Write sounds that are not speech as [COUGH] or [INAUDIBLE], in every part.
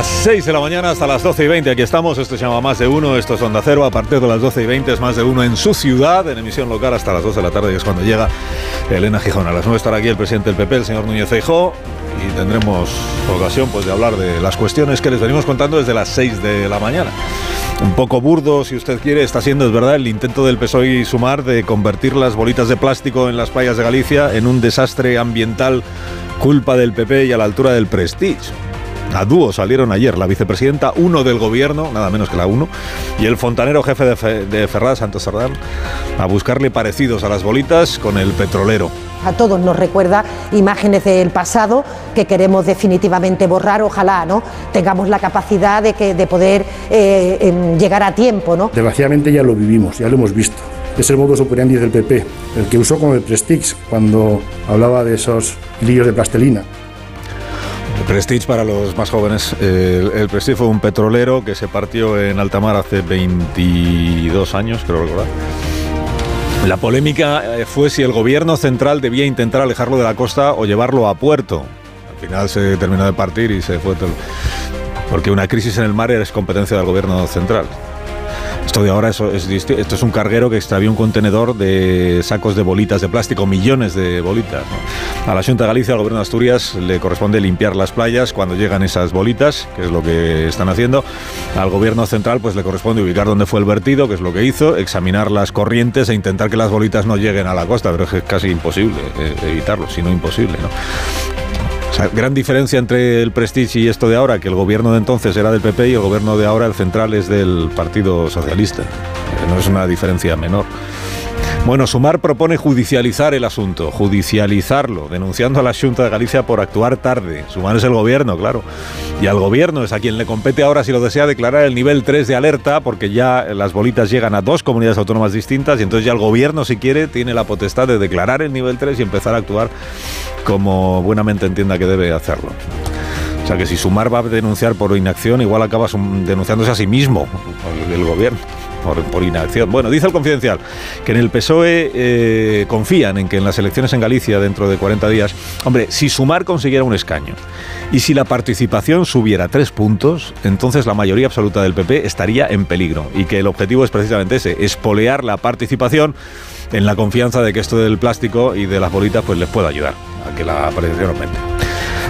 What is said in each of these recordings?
Las 6 de la mañana hasta las 12 y 20, aquí estamos, esto se llama Más de Uno, esto es Onda Cero, a partir de las 12 y 20 es Más de Uno en su ciudad, en emisión local hasta las 2 de la tarde, que es cuando llega Elena Gijón. A las 9 estará aquí el presidente del PP, el señor Núñez Feijó, y tendremos ocasión pues, de hablar de las cuestiones que les venimos contando desde las 6 de la mañana. Un poco burdo, si usted quiere, está siendo, es verdad, el intento del PSOE y Sumar de convertir las bolitas de plástico en las playas de Galicia en un desastre ambiental culpa del PP y a la altura del Prestige. A dúo salieron ayer la vicepresidenta, uno del gobierno, nada menos que la uno, y el fontanero jefe de, Fe, de Ferraz, Santos Sardán, a buscarle parecidos a las bolitas con el petrolero. A todos nos recuerda imágenes del pasado que queremos definitivamente borrar. Ojalá ¿no? tengamos la capacidad de, que, de poder eh, eh, llegar a tiempo. ¿no? Desgraciadamente ya lo vivimos, ya lo hemos visto. Es el modus operandi del PP, el que usó con el Prestige cuando hablaba de esos hilillos de plastelina. Prestige para los más jóvenes. El, el, Prestige fue un petrolero que se partió en alta mar hace 22 años, creo recordar. La polémica fue si el gobierno central debía intentar alejarlo de la costa o llevarlo a puerto. Al final se terminó de partir y se fue. Porque una crisis en el mar es competencia del gobierno central. Esto de ahora es, es, esto es un carguero que extravió un contenedor de sacos de bolitas de plástico, millones de bolitas. A la Junta de Galicia, al gobierno de Asturias, le corresponde limpiar las playas cuando llegan esas bolitas, que es lo que están haciendo. Al gobierno central, pues le corresponde ubicar dónde fue el vertido, que es lo que hizo, examinar las corrientes e intentar que las bolitas no lleguen a la costa, pero es casi imposible eh, evitarlo, si no imposible, ¿no? Sea, gran diferencia entre el Prestige y esto de ahora, que el gobierno de entonces era del PP y el gobierno de ahora, el central, es del Partido Socialista. No es una diferencia menor. Bueno, Sumar propone judicializar el asunto, judicializarlo, denunciando a la Junta de Galicia por actuar tarde. Sumar es el gobierno, claro. Y al gobierno es a quien le compete ahora, si lo desea, declarar el nivel 3 de alerta, porque ya las bolitas llegan a dos comunidades autónomas distintas y entonces ya el gobierno, si quiere, tiene la potestad de declarar el nivel 3 y empezar a actuar como buenamente entienda que debe hacerlo. O sea que si Sumar va a denunciar por inacción, igual acaba denunciándose a sí mismo, el gobierno. Por, inacción. Bueno, dice el confidencial que en el PSOE eh, confían en que en las elecciones en Galicia dentro de 40 días, hombre, si Sumar consiguiera un escaño y si la participación subiera tres puntos, entonces la mayoría absoluta del PP estaría en peligro y que el objetivo es precisamente ese, espolear la participación en la confianza de que esto del plástico y de las bolitas pues les pueda ayudar a que la participación aumente.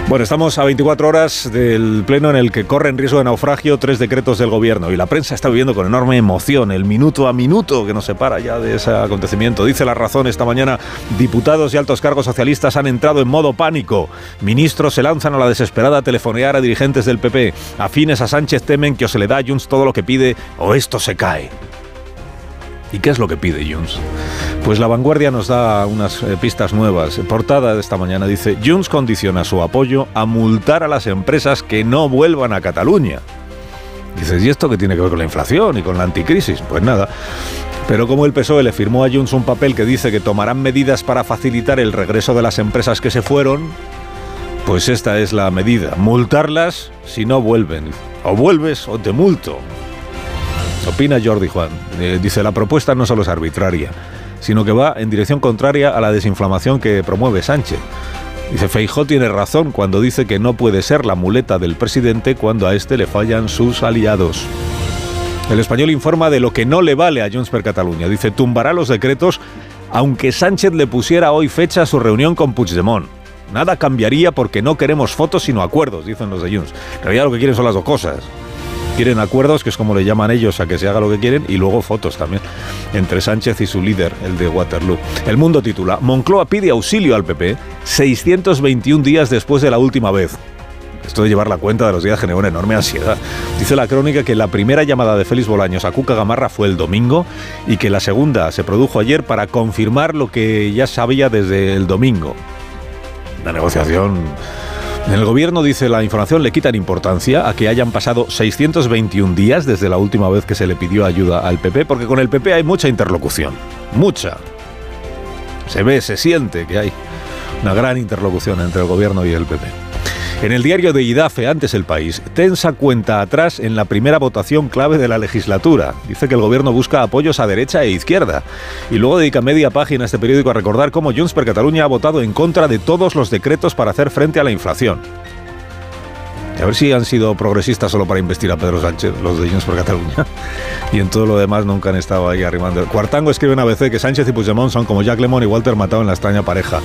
Bueno, estamos a 24 horas del pleno en el que corren riesgo de naufragio tres decretos del gobierno y la prensa está viviendo con enorme emoción el minuto a minuto que nos separa ya de ese acontecimiento. Dice la razón esta mañana, diputados y altos cargos socialistas han entrado en modo pánico. Ministros se lanzan a la desesperada a telefonear a dirigentes del PP. Afines a Sánchez temen que o se le da a Junts todo lo que pide o esto se cae. ¿Y qué es lo que pide Junts? Pues la vanguardia nos da unas eh, pistas nuevas. Portada de esta mañana dice, Junts condiciona su apoyo a multar a las empresas que no vuelvan a Cataluña. Dices, ¿y esto qué tiene que ver con la inflación y con la anticrisis? Pues nada. Pero como el PSOE le firmó a Junts un papel que dice que tomarán medidas para facilitar el regreso de las empresas que se fueron, pues esta es la medida. Multarlas si no vuelven. O vuelves o te multo. Opina Jordi Juan. Eh, dice, la propuesta no solo es arbitraria, sino que va en dirección contraria a la desinflamación que promueve Sánchez. Dice, Feijó tiene razón cuando dice que no puede ser la muleta del presidente cuando a este le fallan sus aliados. El español informa de lo que no le vale a Junts per Cataluña. Dice, tumbará los decretos aunque Sánchez le pusiera hoy fecha a su reunión con Puigdemont. Nada cambiaría porque no queremos fotos sino acuerdos, dicen los de Junts. En realidad lo que quieren son las dos cosas quieren acuerdos, que es como le llaman ellos a que se haga lo que quieren, y luego fotos también entre Sánchez y su líder, el de Waterloo. El mundo titula, Moncloa pide auxilio al PP 621 días después de la última vez. Esto de llevar la cuenta de los días generó una enorme ansiedad. Dice la crónica que la primera llamada de Félix Bolaños a Cuca Gamarra fue el domingo y que la segunda se produjo ayer para confirmar lo que ya sabía desde el domingo. La negociación En el gobierno, dice la información, le quitan importancia a que hayan pasado 621 días desde la última vez que se le pidió ayuda al PP, porque con el PP hay mucha interlocución. Mucha. Se ve, se siente que hay una gran interlocución entre el gobierno y el PP. En el diario de IDAFE, antes el país, tensa cuenta atrás en la primera votación clave de la legislatura. Dice que el gobierno busca apoyos a derecha e izquierda. Y luego dedica media página a este periódico a recordar cómo Junts per Catalunya ha votado en contra de todos los decretos para hacer frente a la inflación. A ver si han sido progresistas solo para investir a Pedro Sánchez, los de Junts por Cataluña. [LAUGHS] Y en todo lo demás nunca han estado ahí arrimando. Cuartango escribe en ABC que Sánchez y Puigdemont son como Jack Lemon y Walter Matado en la extraña pareja.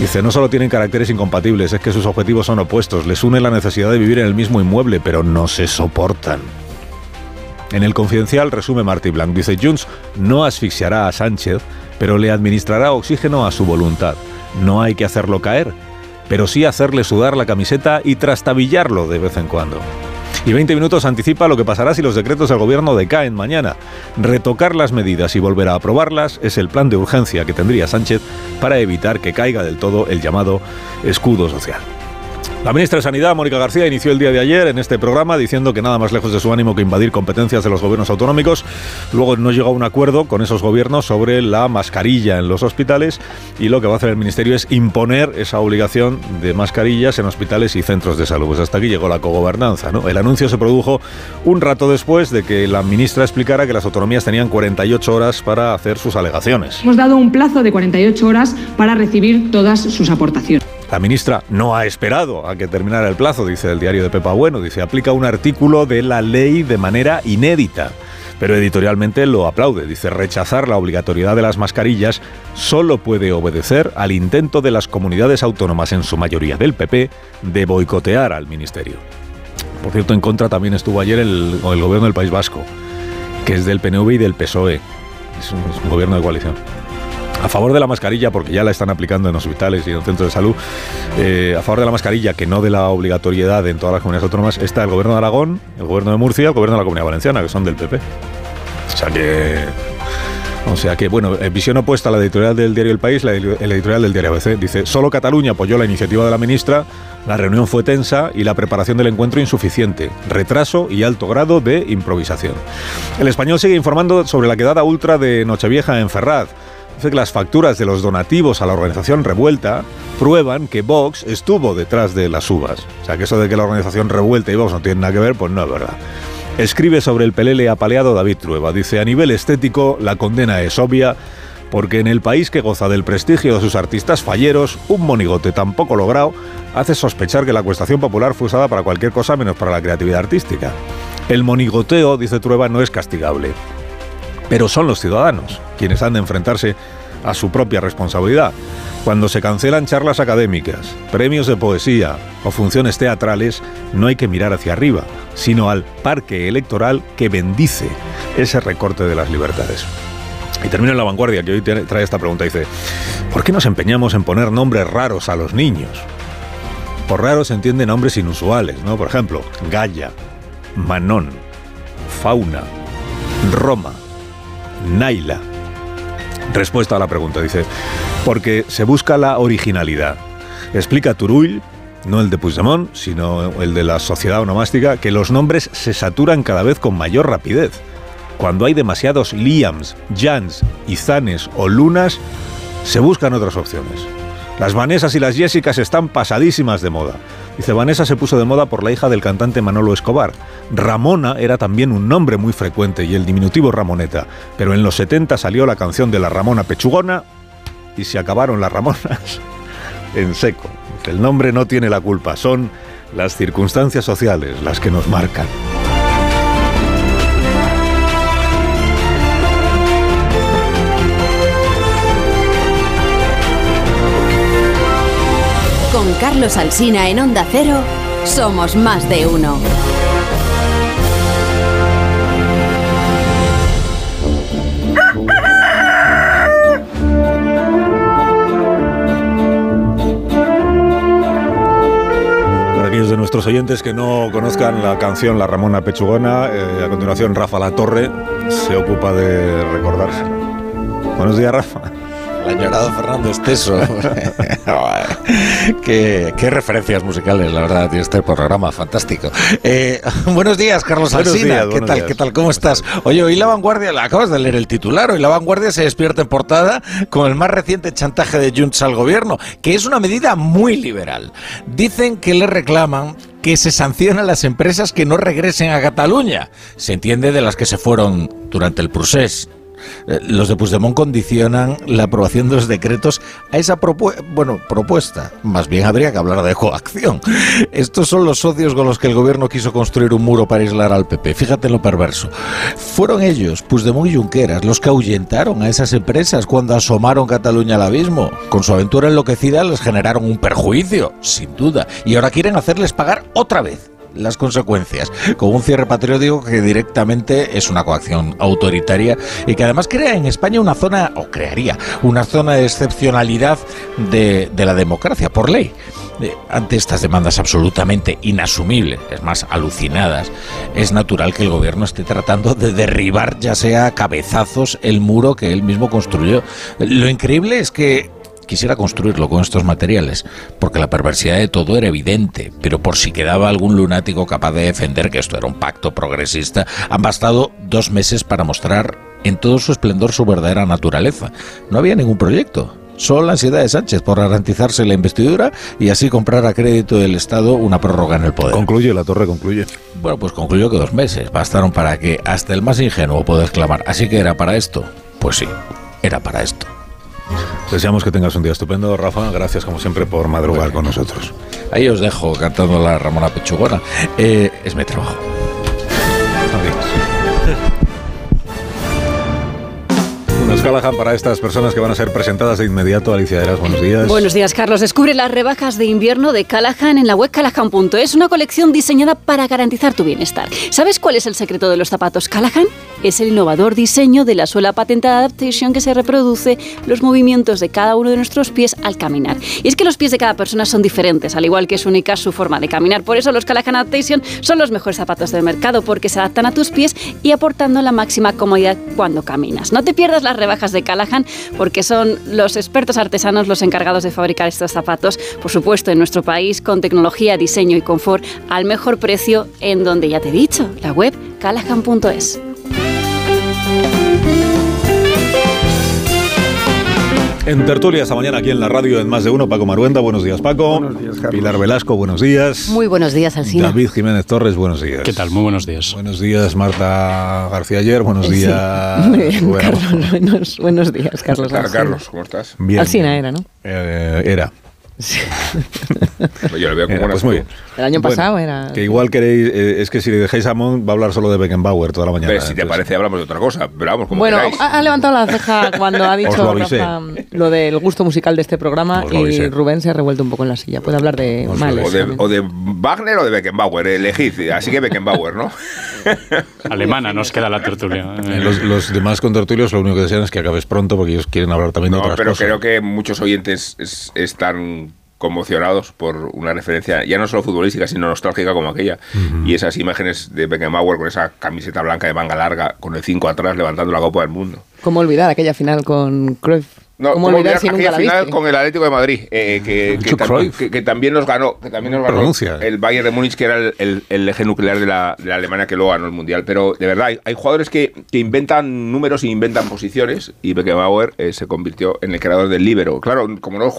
Dice, no solo tienen caracteres incompatibles, es que sus objetivos son opuestos. Les une la necesidad de vivir en el mismo inmueble, pero no se soportan. En el confidencial resume Martí Blanc. Dice, Junts no asfixiará a Sánchez, pero le administrará oxígeno a su voluntad. No hay que hacerlo caer pero sí hacerle sudar la camiseta y trastabillarlo de vez en cuando. Y 20 minutos anticipa lo que pasará si los decretos del gobierno decaen mañana. Retocar las medidas y volver a aprobarlas es el plan de urgencia que tendría Sánchez para evitar que caiga del todo el llamado escudo social. La ministra de Sanidad, Mónica García, inició el día de ayer en este programa diciendo que nada más lejos de su ánimo que invadir competencias de los gobiernos autonómicos. Luego no llegó a un acuerdo con esos gobiernos sobre la mascarilla en los hospitales y lo que va a hacer el Ministerio es imponer esa obligación de mascarillas en hospitales y centros de salud. Pues hasta aquí llegó la cogobernanza. El anuncio se produjo un rato después de que la ministra explicara que las autonomías tenían 48 horas para hacer sus alegaciones. Hemos dado un plazo de 48 horas para recibir todas sus aportaciones. La ministra no ha esperado a que terminara el plazo, dice el diario de Pepa Bueno. Dice, aplica un artículo de la ley de manera inédita. Pero editorialmente lo aplaude. Dice, rechazar la obligatoriedad de las mascarillas solo puede obedecer al intento de las comunidades autónomas, en su mayoría del PP, de boicotear al ministerio. Por cierto, en contra también estuvo ayer el, gobierno del País Vasco, que es del PNV y del PSOE. Es un gobierno de coalición a favor de la mascarilla, porque ya la están aplicando en hospitales y en centros de salud, eh, a favor de la mascarilla, que no de la obligatoriedad en todas las comunidades autónomas, está el gobierno de Aragón, el gobierno de Murcia, el gobierno de la Comunidad Valenciana, que son del PP. O sea que... O sea que, bueno, en visión opuesta a la editorial del diario El País, la, editorial del diario ABC dice, solo Cataluña apoyó la iniciativa de la ministra, la reunión fue tensa y la preparación del encuentro insuficiente, retraso y alto grado de improvisación. El español sigue informando sobre la quedada ultra de Nochevieja en Ferraz. Que las facturas de los donativos a la organización Revuelta prueban que Vox estuvo detrás de las uvas. O sea, que eso de que la organización Revuelta y Vox no tienen nada que ver, pues no es verdad. Escribe sobre el pelele apaleado David Trueba. Dice, a nivel estético, la condena es obvia, porque en el país que goza del prestigio de sus artistas falleros, un monigote tan poco logrado hace sospechar que la acuestación popular fue usada para cualquier cosa menos para la creatividad artística. El monigoteo, dice Trueba, no es castigable pero son los ciudadanos quienes han de enfrentarse a su propia responsabilidad. Cuando se cancelan charlas académicas, premios de poesía o funciones teatrales, no hay que mirar hacia arriba, sino al parque electoral que bendice ese recorte de las libertades. Y termino en la vanguardia, que hoy trae esta pregunta. Dice, ¿por qué nos empeñamos en poner nombres raros a los niños? Por raros se entienden nombres inusuales, ¿no? Por ejemplo, Gaia, Manón, Fauna, Roma, Naila. Respuesta a la pregunta, dice, porque se busca la originalidad. Explica Turull, no el de Puigdemont, sino el de la sociedad onomástica, que los nombres se saturan cada vez con mayor rapidez. Cuando hay demasiados Liams, Jans, Izanes o Lunas, se buscan otras opciones. Las Vanessas y las Jessicas están pasadísimas de moda. Dice, Vanessa se puso de moda por la hija del cantante Manolo Escobar. Ramona era también un nombre muy frecuente y el diminutivo Ramoneta. Pero en los 70 salió la canción de la Ramona Pechugona y se acabaron las Ramonas [LAUGHS] en seco. El nombre no tiene la culpa, son las circunstancias sociales las que nos marcan. Carlos Alsina en Onda Cero, somos más de uno. Para aquellos de nuestros oyentes que no conozcan la canción La Ramona Pechugona, eh, a continuación Rafa La Torre se ocupa de recordárselo. Buenos días, Rafa. El añorado Fernando Esteso. [LAUGHS] qué, qué, referencias musicales, la verdad, tiene este programa, fantástico. Eh, buenos días, Carlos Alsina. ¿Qué tal? ¿Qué tal? ¿Cómo estás? Oye, hoy La Vanguardia, acabas de leer el titular, hoy La Vanguardia se despierta en portada con el más reciente chantaje de Junts al gobierno, que es una medida muy liberal. Dicen que le reclaman que se sanciona a las empresas que no regresen a Cataluña. Se entiende de las que se fueron durante el procés. Eh, los de Puigdemont condicionan la aprobación de los decretos a esa bueno, propuesta. Más bien habría que hablar de coacción. Estos son los socios con los que el gobierno quiso construir un muro para aislar al PP. Fíjate lo perverso. Fueron ellos, Puigdemont y Junqueras, los que ahuyentaron a esas empresas cuando asomaron Cataluña al abismo. Con su aventura enloquecida les generaron un perjuicio, sin duda. Y ahora quieren hacerles pagar otra vez las consecuencias, con un cierre patriótico que directamente es una coacción autoritaria y que además crea en España una zona, o crearía, una zona de excepcionalidad de, la democracia por ley. Eh, ante estas demandas absolutamente inasumibles, es más, alucinadas, es natural que el gobierno esté tratando de derribar, ya sea a cabezazos, el muro que él mismo construyó. Lo increíble es que quisiera construirlo con estos materiales, porque la perversidad de todo era evidente, pero por si quedaba algún lunático capaz de defender que esto era un pacto progresista, han bastado dos meses para mostrar en todo su esplendor su verdadera naturaleza. No había ningún proyecto, Solo la ansiedad de Sánchez por garantizarse la investidura y así comprar a crédito del Estado una prórroga en el poder. Concluye, la torre concluye. Bueno, pues concluyó que dos meses bastaron para que hasta el más ingenuo pueda exclamar, ¿así que era para esto? Pues sí, era para esto. Deseamos que tengas un día estupendo, Rafa. Gracias, como siempre, por madrugar con nosotros. Ahí os dejo cantando la Ramona Pechugona. Eh, es mi trabajo. Nos [LAUGHS] Callahan para estas personas que van a ser presentadas de inmediato. Alicia Eras, buenos días. Buenos días, Carlos. Descubre las rebajas de invierno de Callahan en la web callahan.es, una colección diseñada para garantizar tu bienestar. ¿Sabes cuál es el secreto de los zapatos Callahan? Es el innovador diseño de la suela patentada Adaptation que se reproduce los movimientos de cada uno de nuestros pies al caminar. Y es que los pies de cada persona son diferentes, al igual que es única su forma de caminar. Por eso los Callahan Adaptation son los mejores zapatos del mercado, porque se adaptan a tus pies y aportando la máxima comodidad cuando caminas. No te pierdas las rebajas de Callahan porque son los expertos artesanos los encargados de fabricar estos zapatos, por supuesto en nuestro país, con tecnología, diseño y confort al mejor precio en donde ya te he dicho, la web callahan.es. En tertulia esta mañana aquí en la radio en Más de Uno, Paco Maruenda, buenos días Paco. Buenos días, Carlos. Pilar Velasco, buenos días. Muy buenos días, Alcina. David Jiménez Torres, buenos días. ¿Qué tal? Muy buenos días. Buenos días, Marta García Ayer, buenos días. [LAUGHS] Muy bien, Carlos, buenos, buenos, días, Carlos. Hola, Carlos, ¿cómo estás? Bien. Alcina era, ¿no? Eh, era. Sí. [LAUGHS] Yo lo veo como Era, pues muy bien. El año Bueno, pasado era... Que igual queréis, eh, es que si le dejáis a Mon va a hablar solo de Beckenbauer toda la mañana. Pero si te parece, hablamos de otra cosa. Pero vamos, como Bueno, queráis. ha, ha levantado la ceja cuando ha [LAUGHS] lo dicho. Rafa lo del gusto musical de este programa y. Rubén se ha revuelto un poco en la silla. Puede hablar de Os males. O de, o de Wagner o de Beckenbauer, elegid. Así que Beckenbauer, ¿no? [LAUGHS] Alemana nos queda la tertulia. Eh, Los, los demás contertulios lo único que desean es que acabes pronto porque ellos quieren hablar también de No, otras pero cosas. creo que muchos oyentes es- están conmocionados por una referencia ya no solo futbolística sino nostálgica como aquella. Y esas imágenes de Beckenbauer con esa camiseta blanca de manga larga con el 5 atrás levantando la Copa del Mundo. ¿Cómo olvidar aquella final con Cruyff? No, ¿Cómo ¿cómo olvidar olvidar si nunca aquella la final viste? con el Atlético de Madrid, eh, que, que, que- que también nos ganó, que también nos ganó Pronuncia. el Bayern de Múnich, que era el, el- el eje nuclear de la, de la Alemania que luego ganó el Mundial. Pero de verdad, hay, hay jugadores que, que inventan números y inventan posiciones, y Beckenbauer eh, se convirtió en el creador del líbero. Claro, como no os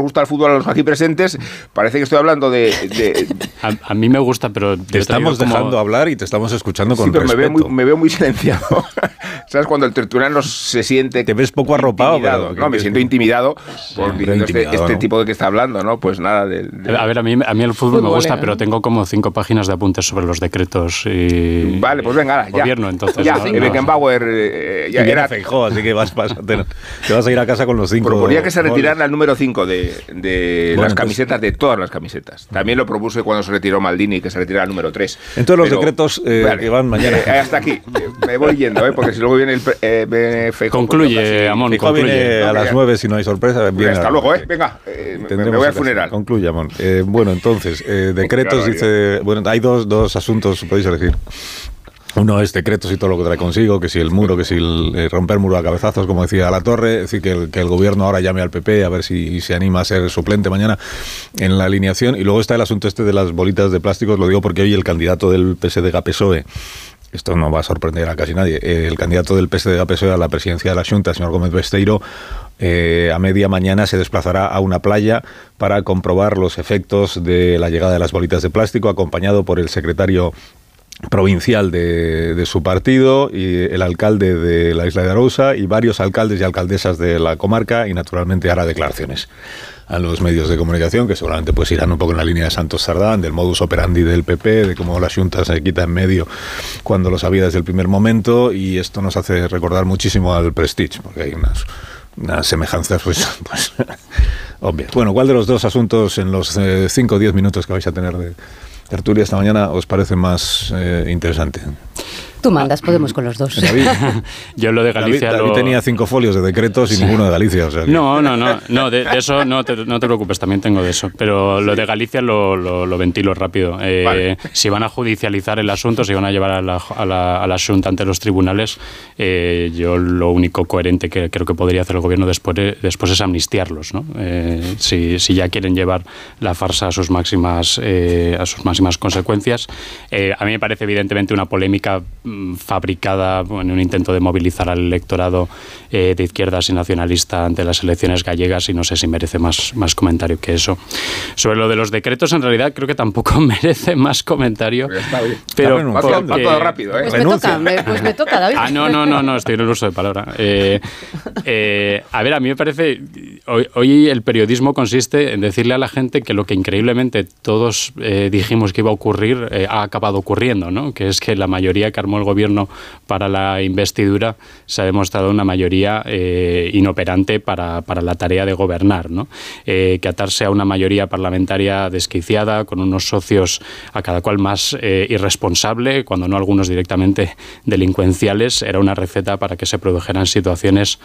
gusta el fútbol a los aquí presentes, parece que estoy hablando de... de- A, a mí me gusta, pero Te estamos dejando hablar y te estamos escuchando con Sí, pero me veo, respeto. muy, me veo muy silenciado. [LAUGHS] ¿Sabes? Cuando el tertuliano se siente. Te ves poco arropado, pero- No, me siento intimidado por este, intimidado, este ¿no? tipo de que está hablando, ¿no? Pues nada, del. del- A ver, a mí, a mí el fútbol, me gusta, ¿eh? pero tengo como cinco páginas de apuntes sobre los decretos y... Vale, pues venga, ya. Gobierno, entonces. Ya, ¿no? eh. Beckenbauer eh, Y ya viene era. Feijó, así que vas, tener- te vas a ir a casa con los cinco. Proponía que se retirara el número 5 de, de Bueno, las entonces- camisetas, de todas las camisetas. También lo propuse cuando se retiró Maldini, que se retirara el número 3. Entonces los decretos, eh, que van mañana. Eh, [LAUGHS] hasta aquí. Eh, Me voy yendo, ¿eh? Porque si luego viene el pre- eh, viene Feijóo, Concluye, Amón, concluye. viene a las ya. nueve si no hay sorpresa. viene Hasta luego, ¿eh? Venga, eh, me- voy al funeral. Concluya, Amón. Eh, bueno, entonces, eh, decretos dice. Bueno, hay dos, dos asuntos, podéis elegir. uno es decretos y todo lo que trae consigo, que si el muro, que si el, eh, romper muro a cabezazos, como decía la torre, es decir, que el, que el, gobierno ahora llame al PP a ver si se anima a ser suplente mañana en la alineación. Y luego está el asunto este de las bolitas de plásticos, lo digo porque hoy el candidato del PSDG-PSOE esto no va a sorprender a casi nadie, el candidato del PSDG-PSOE a la presidencia de la Junta, señor Gómez Besteiro, eh, a media mañana se desplazará a una playa para comprobar los efectos de la llegada de las bolitas de plástico, acompañado por el secretario provincial de, de, su partido y el alcalde de la isla de Arousa y varios alcaldes y alcaldesas de la comarca y naturalmente hará declaraciones a los medios de comunicación que seguramente pues irán un poco en la línea de Santos Sardán, del modus operandi del PP, de cómo la Junta se quita en medio cuando lo sabía desde el primer momento y esto nos hace recordar muchísimo al Prestige porque hay unas, unas semejanzas pues, [LAUGHS] pues obvias. Bueno, ¿cuál de los dos asuntos en los 5 o 10 minutos que vais a tener de tertulia esta mañana os parece más eh, interesante? Tú mandas, podemos con los dos. [LAUGHS] Yo lo de Galicia. David, David tenía cinco folios de decretos y ninguno de Galicia. O sea. No, no, no. no de, de eso no te, no te, preocupes, también tengo de eso. Pero lo de Galicia lo, lo, lo ventilo rápido. Eh, vale. Si van a judicializar el asunto, si van a llevar a la, a la, a la Junta ante los tribunales, eh, yo lo único coherente que creo que podría hacer el gobierno después, después es amnistiarlos. ¿no? Eh, si, si, ya quieren llevar la farsa a sus máximas, eh, a sus máximas consecuencias, a mí me parece evidentemente una polémica fabricada en un intento de movilizar al electorado eh, de izquierdas y nacionalista ante las elecciones gallegas y no sé si merece más, más comentario que eso. Sobre lo de los decretos, en realidad creo que tampoco [LAUGHS] merece más comentario. Pero, pero va, todo, va todo rápido, ¿eh? Pues me, toca, me, pues me toca, David. Ah, no, no, no, no, estoy en el uso de palabra. [LAUGHS] Eh, eh, a ver, a mí me parece, hoy, hoy, el periodismo consiste en decirle a la gente que lo que increíblemente todos eh, dijimos que iba a ocurrir ha acabado ocurriendo, ¿no? Que es que la mayoría que armó el gobierno para la investidura se ha demostrado una mayoría eh, inoperante para, para, la tarea de gobernar, ¿no? Eh, que atarse a una mayoría parlamentaria desquiciada, con unos socios a cada cual más eh, irresponsable, cuando no algunos directamente delincuenciales, era una receta para que se produjeran situaciones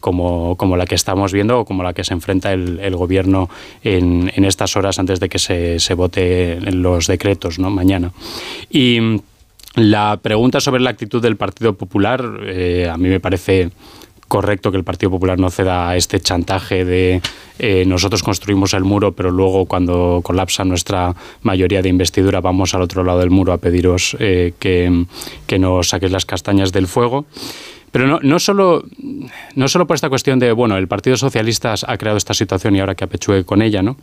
como, como, la que estamos viendo o como la que se enfrenta el, el gobierno en, en, estas horas antes de que se, se vote los decretos ¿no? mañana. Y la pregunta sobre la actitud del Partido Popular, eh, a mí me parece correcto que el Partido Popular no ceda a este chantaje de eh, nosotros construimos el muro, pero luego cuando colapsa nuestra mayoría de investidura vamos al otro lado del muro a pediros eh, que, que nos saquéis las castañas del fuego. Pero no, no, solo, no solo por esta cuestión de, bueno, el Partido Socialista ha creado esta situación y ahora que apechue con ella, ¿no?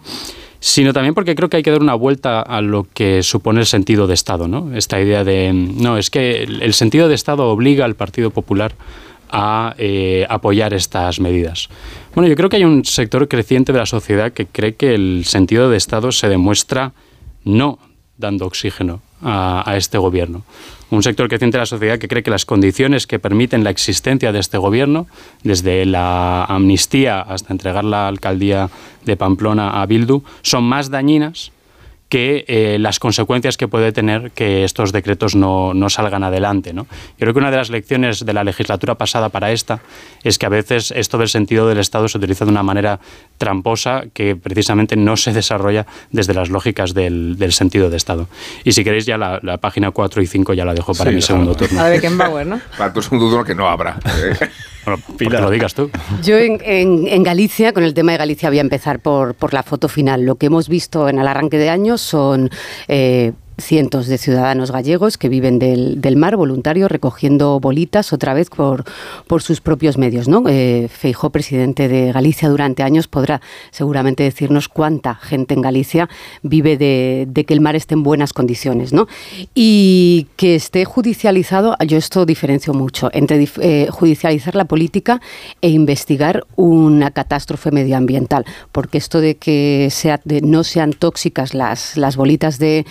Sino también porque creo que hay que dar una vuelta a lo que supone el sentido de Estado, ¿no? Esta idea de, no, es que el sentido de Estado obliga al Partido Popular a eh, apoyar estas medidas. Bueno, yo creo que hay un sector creciente de la sociedad que cree que el sentido de Estado se demuestra no dando oxígeno a, a, este gobierno. Un sector creciente de la sociedad que cree que las condiciones que permiten la existencia de este gobierno, desde la amnistía hasta entregar la alcaldía de Pamplona a Bildu, son más dañinas que eh, las consecuencias que puede tener que estos decretos no, no, salgan adelante. ¿no? Creo que una de las lecciones de la legislatura pasada para esta es que a veces esto del sentido del Estado se utiliza de una manera tramposa que precisamente no se desarrolla desde las lógicas del, del sentido de Estado. Y si queréis ya la, la, página 4 y 5 ya la dejo para sí, mi segundo turno. A ver, Beckenbauer, ¿no? [LAUGHS] Para tu segundo turno que no habrá. [LAUGHS] Bueno, Pilar, lo digas tú. Yo en, en, en, Galicia, con el tema de Galicia, voy a empezar por, por la foto final. Lo que hemos visto en el arranque de año son eh, cientos de ciudadanos gallegos que viven del, del, mar, voluntarios, recogiendo bolitas otra vez por, por sus propios medios. ¿no? Eh, Feijó, presidente de Galicia durante años, podrá seguramente decirnos cuánta gente en Galicia vive de, de, que el mar esté en buenas condiciones. ¿no? Y que esté judicializado, yo esto diferencio mucho entre eh, judicializar la política e investigar una catástrofe medioambiental, porque esto de que sea, de no sean tóxicas las, las bolitas de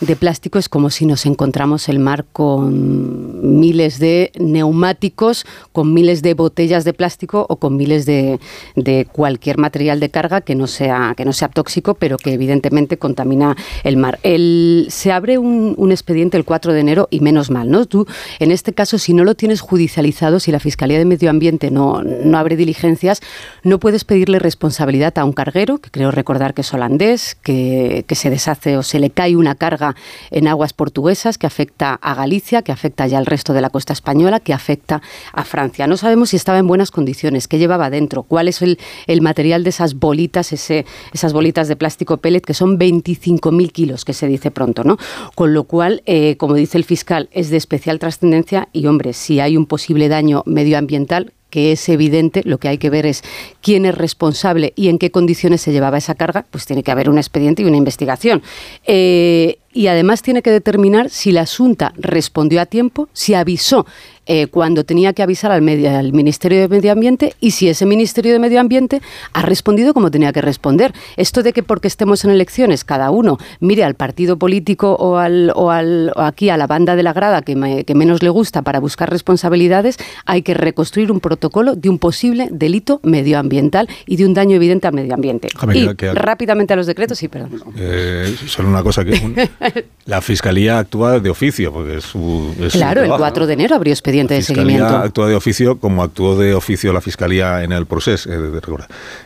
de plástico es como si nos encontramos el mar con miles de neumáticos, con miles de botellas de plástico o con miles de, de cualquier material de carga que no sea que no sea tóxico, pero que evidentemente contamina el mar. El, se abre un, un, expediente el 4 de enero y menos mal, ¿no? Tú, en este caso, si no lo tienes judicializado, si la Fiscalía de Medio Ambiente no, no abre diligencias, no puedes pedirle responsabilidad a un carguero, que creo recordar que es holandés, que, que se deshace o se le cae una carga en aguas portuguesas, que afecta a Galicia, que afecta ya al resto de la costa española, que afecta a Francia. No sabemos si estaba en buenas condiciones, qué llevaba dentro, cuál es el, material de esas bolitas, esas bolitas de plástico pellet, que son 25.000 kilos, que se dice pronto, ¿no? Con lo cual, eh, como dice el fiscal, es de especial trascendencia y, hombre, si hay un posible daño medioambiental, que es evidente, lo que hay que ver es quién es responsable y en qué condiciones se llevaba esa carga, pues tiene que haber un expediente y una investigación. Eh, y además tiene que determinar si la Junta respondió a tiempo, si avisó eh, cuando tenía que avisar al, al, Ministerio de Medio Ambiente y si ese Ministerio de Medio Ambiente ha respondido como tenía que responder. Esto de que porque estemos en elecciones cada uno mire al partido político o, al, o, al, o aquí a la banda de la grada que, que menos le gusta para buscar responsabilidades, hay que reconstruir un protocolo de un posible delito medioambiental y de un daño evidente al medio ambiente. y rápidamente a los decretos, sí, perdón. Eh, solo una cosa que... [LAUGHS] la Fiscalía actúa de oficio, porque es su... claro, el 4 de enero abrió expediente la Fiscalía actúa de oficio como actuó de oficio la Fiscalía en el proceso. Eh,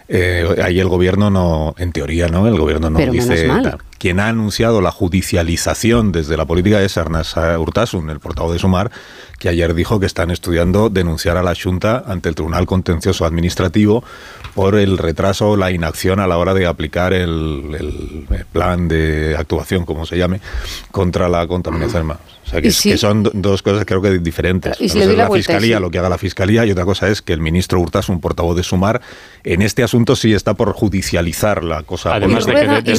eh, ahí el gobierno no, en teoría no, el gobierno no dice... Quien ha anunciado la judicialización desde la política es Arnaz Urtasun, el portavoz de Sumar, que ayer dijo que están estudiando denunciar a la Junta ante el Tribunal Contencioso Administrativo por el retraso o la inacción a la hora de aplicar el, plan de actuación, como se llame, contra la contaminación más. O sea, que, son dos cosas creo que diferentes. ¿Y si la, fiscalía, lo que haga la fiscalía, y otra cosa es que el ministro Hurtas, un portavoz de Sumar, en este asunto sí está por judicializar la cosa. Además de que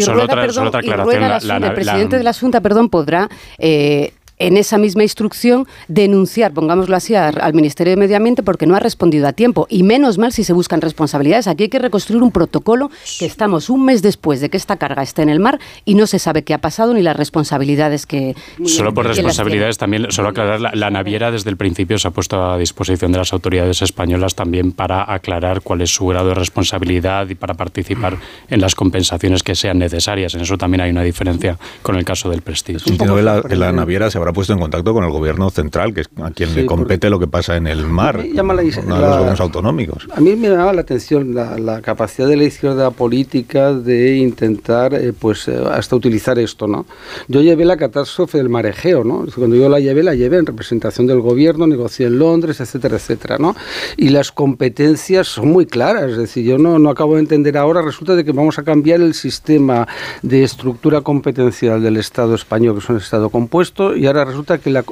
solo, otra, aclaración. el presidente de la Junta, perdón, podrá eh, en esa misma instrucción denunciar, pongámoslo así, al Ministerio de Medio Ambiente porque no ha respondido a tiempo. Y menos mal si se buscan responsabilidades. Aquí hay que reconstruir un protocolo que estamos un mes después de que esta carga esté en el mar y no se sabe qué ha pasado ni las responsabilidades que... Solo por responsabilidades también, solo aclarar, la, naviera desde el principio se ha puesto a disposición de las autoridades españolas también para aclarar cuál es su grado de responsabilidad y para participar en las compensaciones que sean necesarias. En eso también hay una diferencia con el caso del Prestige. La, la naviera se habrá puesto en contacto con el gobierno central, que es a quien le compete lo que pasa en el mar, llama la, los gobiernos autonómicos. A mí me llama la atención la, capacidad de la izquierda política de intentar, eh, pues, eh, hasta utilizar esto, ¿no? Yo llevé la catástrofe del marejeo, ¿no? Cuando yo la llevé, la llevé en representación del gobierno, negocié en Londres, etcétera, etcétera, ¿no? Y las competencias son muy claras, es decir, yo no, no acabo de entender ahora, resulta de que vamos a cambiar el sistema de estructura competencial del Estado español, que es un Estado compuesto, y ahora resulta que la,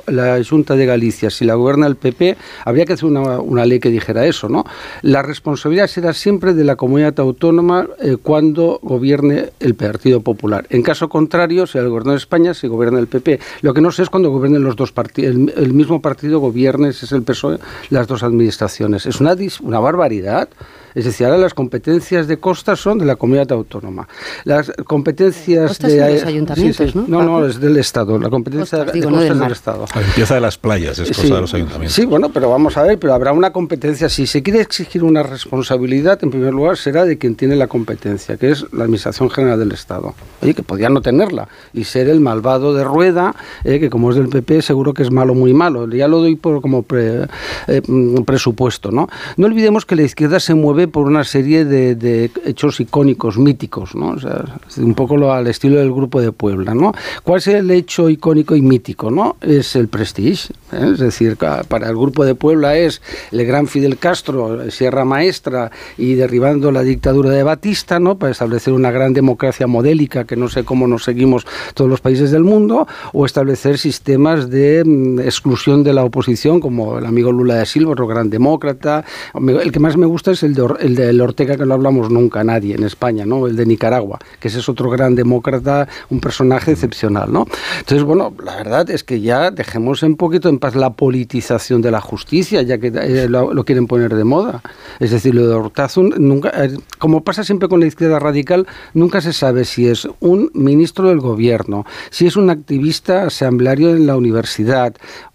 Junta de Galicia, si la gobierna el PP, habría que hacer una, ley que dijera eso, ¿no? La responsabilidad será siempre de la comunidad autónoma eh, cuando gobierne el Partido Popular. En caso contrario, si el gobierno de España, se gobierna el PP. Lo que no sé es cuando gobiernen los dos partidos, el, mismo partido gobierne, si es el PSOE, las dos administraciones. Es una, una barbaridad. Es decir, ahora las competencias de costas son de la comunidad autónoma. Las competencias de, los ayuntamientos, ¿no? No, no, es del Estado. La competencia de costas es del Estado. La limpieza de las playas es cosa de los ayuntamientos. Sí, bueno, pero vamos a ver, pero habrá una competencia. Si se quiere exigir una responsabilidad, en primer lugar será de quien tiene la competencia, que es la Administración General del Estado. Oye, que podría no tenerla y ser el malvado de rueda, eh, que como es del PP seguro que es malo, muy malo. Ya lo doy por como eh, mm, presupuesto, ¿no? No olvidemos que la izquierda se mueve por una serie de, hechos icónicos, míticos, ¿no? O sea, un poco lo, al estilo del grupo de Puebla, ¿no? ¿Cuál es el hecho icónico y mítico, no? Es el Prestige, ¿eh? es decir, para el grupo de Puebla es el gran Fidel Castro, Sierra Maestra y derribando la dictadura de Batista, ¿no? Para establecer una gran democracia modélica que no sé cómo nos seguimos todos los países del mundo, o establecer sistemas de mm, exclusión de la oposición, como el amigo Lula de Silva, otro gran demócrata. El que más me gusta es el de el de Ortega que no hablamos nunca nadie en España, ¿no? El de Nicaragua, que ese es otro gran demócrata, un personaje excepcional, ¿no? Entonces, bueno, la verdad es que ya dejemos un poquito en paz la politización de la justicia, ya que eh, lo, quieren poner de moda. Es decir, lo de Ortazun, nunca, eh, como pasa siempre con la izquierda radical, nunca se sabe si es un ministro del gobierno, si es un activista asambleario en la universidad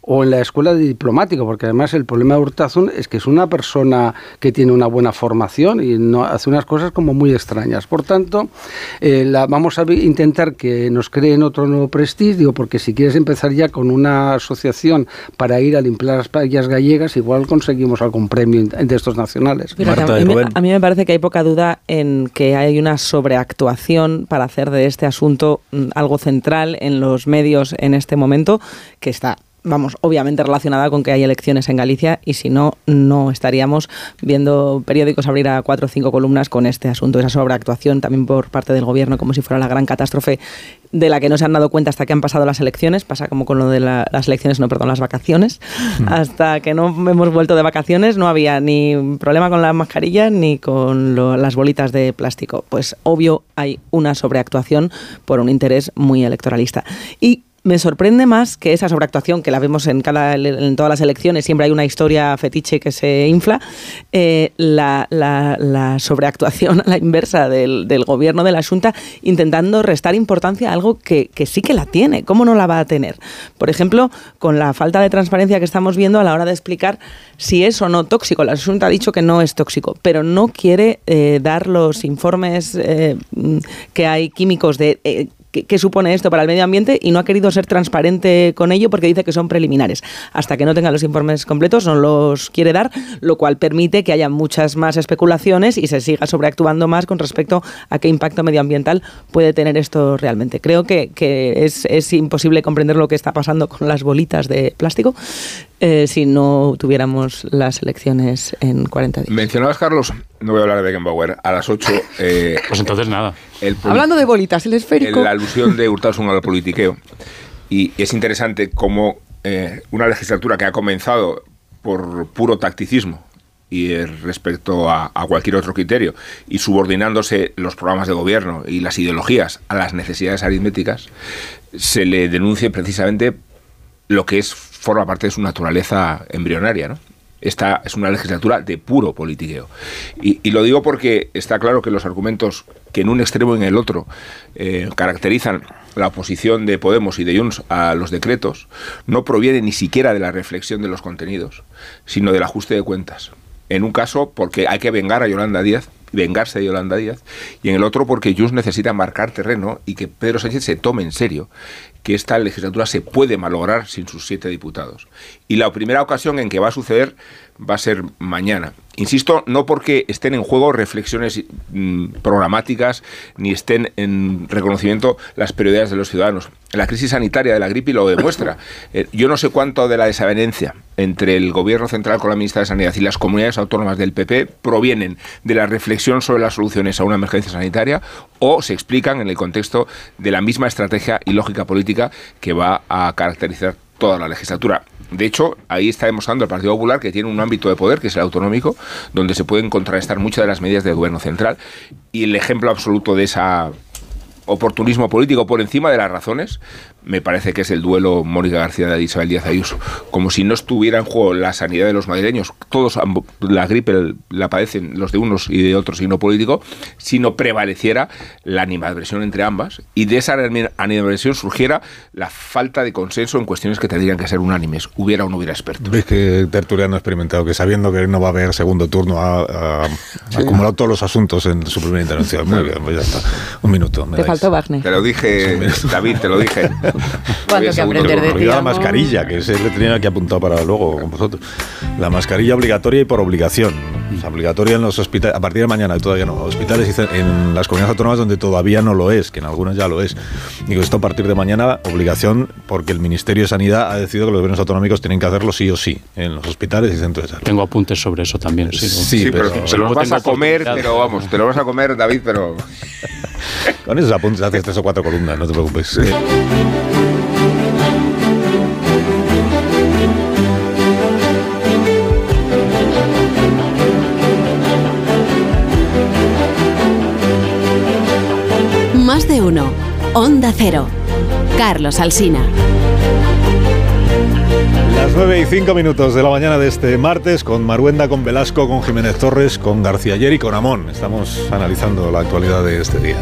o en la escuela de diplomático, porque además el problema de Urtasun es que es una persona que tiene una buena formación y no hace unas cosas como muy extrañas. Por tanto, eh, la, vamos a intentar que nos creen otro nuevo prestigio, porque si quieres empezar ya con una asociación para ir a limpiar las playas gallegas, igual conseguimos algún premio de estos nacionales. a, mí, a mí me parece que hay poca duda en que hay una sobreactuación para hacer de este asunto mm, algo central en los medios en este momento, que está vamos, obviamente relacionada con que hay elecciones en Galicia y si no, no estaríamos viendo periódicos abrir a cuatro o cinco columnas con este asunto, esa sobreactuación también por parte del gobierno como si fuera la gran catástrofe de la que no se han dado cuenta hasta que han pasado las elecciones, pasa como con lo de las elecciones, no, perdón, las vacaciones, mm. hasta que no hemos vuelto de vacaciones no había ni problema con las mascarillas ni con las bolitas de plástico. Pues obvio hay una sobreactuación por un interés muy electoralista. Y me sorprende más que esa sobreactuación que la vemos en, cada, en todas las elecciones, siempre hay una historia fetiche que se infla, eh, la, sobreactuación [LAUGHS] a la inversa del, gobierno de la Junta intentando restar importancia a algo que, sí que la tiene. ¿Cómo no la va a tener? Por ejemplo, con la falta de transparencia que estamos viendo a la hora de explicar si es o no tóxico. La Junta ha dicho que no es tóxico, pero no quiere eh, dar los informes eh, que hay químicos de qué, supone esto para el medio ambiente y no ha querido ser transparente con ello porque dice que son preliminares. Hasta que no tenga los informes completos no los quiere dar, lo cual permite que haya muchas más especulaciones y se siga sobreactuando más con respecto a qué impacto medioambiental puede tener esto realmente. Creo que, es, es imposible comprender lo que está pasando con las bolitas de plástico eh, si no tuviéramos las elecciones en 40 días. Mencionabas, Carlos, no voy a hablar de Beckenbauer, a las 8. Eh, pues entonces nada. Hablando de bolitas, el esférico. La alusión de Hurtasun al politiqueo. Y es interesante cómo eh, una legislatura que ha comenzado por puro tacticismo y respecto a, a, cualquier otro criterio y subordinándose los programas de gobierno y las ideologías a las necesidades aritméticas, se le denuncie precisamente lo que es forma parte de su naturaleza embrionaria, ¿no? Esta es una legislatura de puro politiqueo. Y, lo digo porque está claro que los argumentos que en un extremo y en el otro eh, caracterizan la oposición de Podemos y de Junts a los decretos no provienen ni siquiera de la reflexión de los contenidos, sino del ajuste de cuentas. En un caso porque hay que vengar a Yolanda Díaz vengarse de Yolanda Díaz, y en el otro porque Junts necesita marcar terreno y que Pedro Sánchez se tome en serio que esta legislatura se puede malograr sin sus siete diputados. Y la primera ocasión en que va a suceder va a ser mañana. Insisto, no porque estén en juego reflexiones mm, programáticas ni estén en reconocimiento las prioridades de los ciudadanos. La crisis sanitaria de la gripe lo demuestra. [LAUGHS] Eh, yo no sé cuánto de la desavenencia entre el gobierno central con la ministra de Sanidad y las comunidades autónomas del PP provienen de la reflexión sobre las soluciones a una emergencia sanitaria o se explican en el contexto de la misma estrategia y lógica política que va a caracterizar toda la legislatura. De hecho, ahí está demostrando el Partido Popular que tiene un ámbito de poder, que es el autonómico, donde se pueden contrarrestar muchas de las medidas del gobierno central. Y el ejemplo absoluto de esa oportunismo político por encima de las razones, me parece que es el duelo Mónica García de Isabel Díaz Ayuso. Como si no estuviera en juego la sanidad de los madrileños, todos la gripe la padecen los de unos y de otros signo político, sino prevaleciera la animadversión entre ambas y de esa animadversión surgiera la falta de consenso en cuestiones que tendrían que ser unánimes, hubiera o no hubiera expertos. ¿Ves que Tertuliano ha experimentado que sabiendo que no va a haber segundo turno ha, acumulado todos los asuntos en su primera intervención? Muy bien, pues ya está. Un minuto. Te faltó Wagner. Te lo dije, David, te lo dije. [LAUGHS] Cuando que aprender de La mascarilla, que se le tenía que apuntar para luego con vosotros. La mascarilla obligatoria y por obligación. Obligatoria en los hospitales, a partir de mañana todavía no. Hospitales en las comunidades autónomas donde todavía no lo es, que en algunas ya lo es. Digo, esto a partir de mañana, obligación, porque el Ministerio de Sanidad ha decidido que los gobiernos autonómicos tienen que hacerlo sí o sí, en los hospitales y centros de salud. Tengo apuntes sobre eso también. Sí, pero, te los vas a comer, pero vamos, te lo vas a comer, David, pero... [LAUGHS] Con esos apuntes haces tres o cuatro columnas, no te preocupes. De uno. Onda Cero. Carlos Alsina. Las 9 y 5 minutos de la mañana de este martes con Maruenda, con Velasco, con Jiménez Torres, con García Ayer y con Amón. Estamos analizando la actualidad de este día.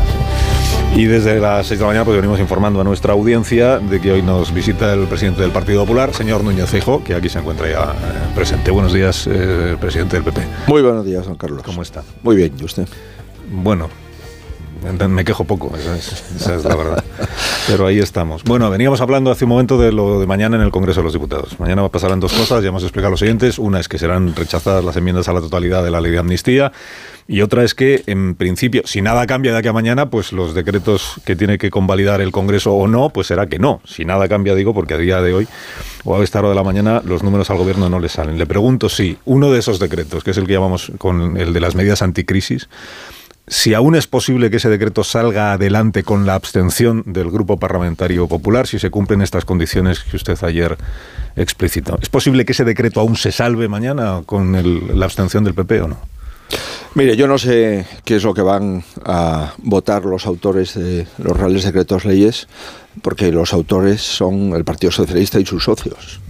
Y desde las 6 de la mañana pues venimos informando a nuestra audiencia de que hoy nos visita el presidente del Partido Popular, señor Núñez Feijóo, que aquí se encuentra ya eh, presente. Buenos días, eh, presidente del PP. Muy buenos días, don Carlos. ¿Cómo está? Muy bien, ¿y usted? Bueno, me quejo poco, esa es, la verdad. Pero ahí estamos. Bueno, veníamos hablando hace un momento de lo de mañana en el Congreso de los Diputados. Mañana pasarán dos cosas, ya hemos explicado los siguientes. Una es que serán rechazadas las enmiendas a la totalidad de la ley de amnistía. Y otra es que, en principio, si nada cambia de aquí a mañana, pues los decretos que tiene que convalidar el Congreso o no, pues será que no. Si nada cambia, digo, porque a día de hoy o a esta hora de la mañana los números al gobierno no le salen. Le pregunto si uno de esos decretos, que es el que llamamos con el de las medidas anticrisis, si aún es posible que ese decreto salga adelante con la abstención del Grupo Parlamentario Popular, si se cumplen estas condiciones que usted ayer explicitó. ¿Es posible que ese decreto aún se salve mañana con la abstención del PP o no? Mire, yo no sé qué es lo que van a votar los autores de los reales decretos leyes, porque los autores son el Partido Socialista y sus socios.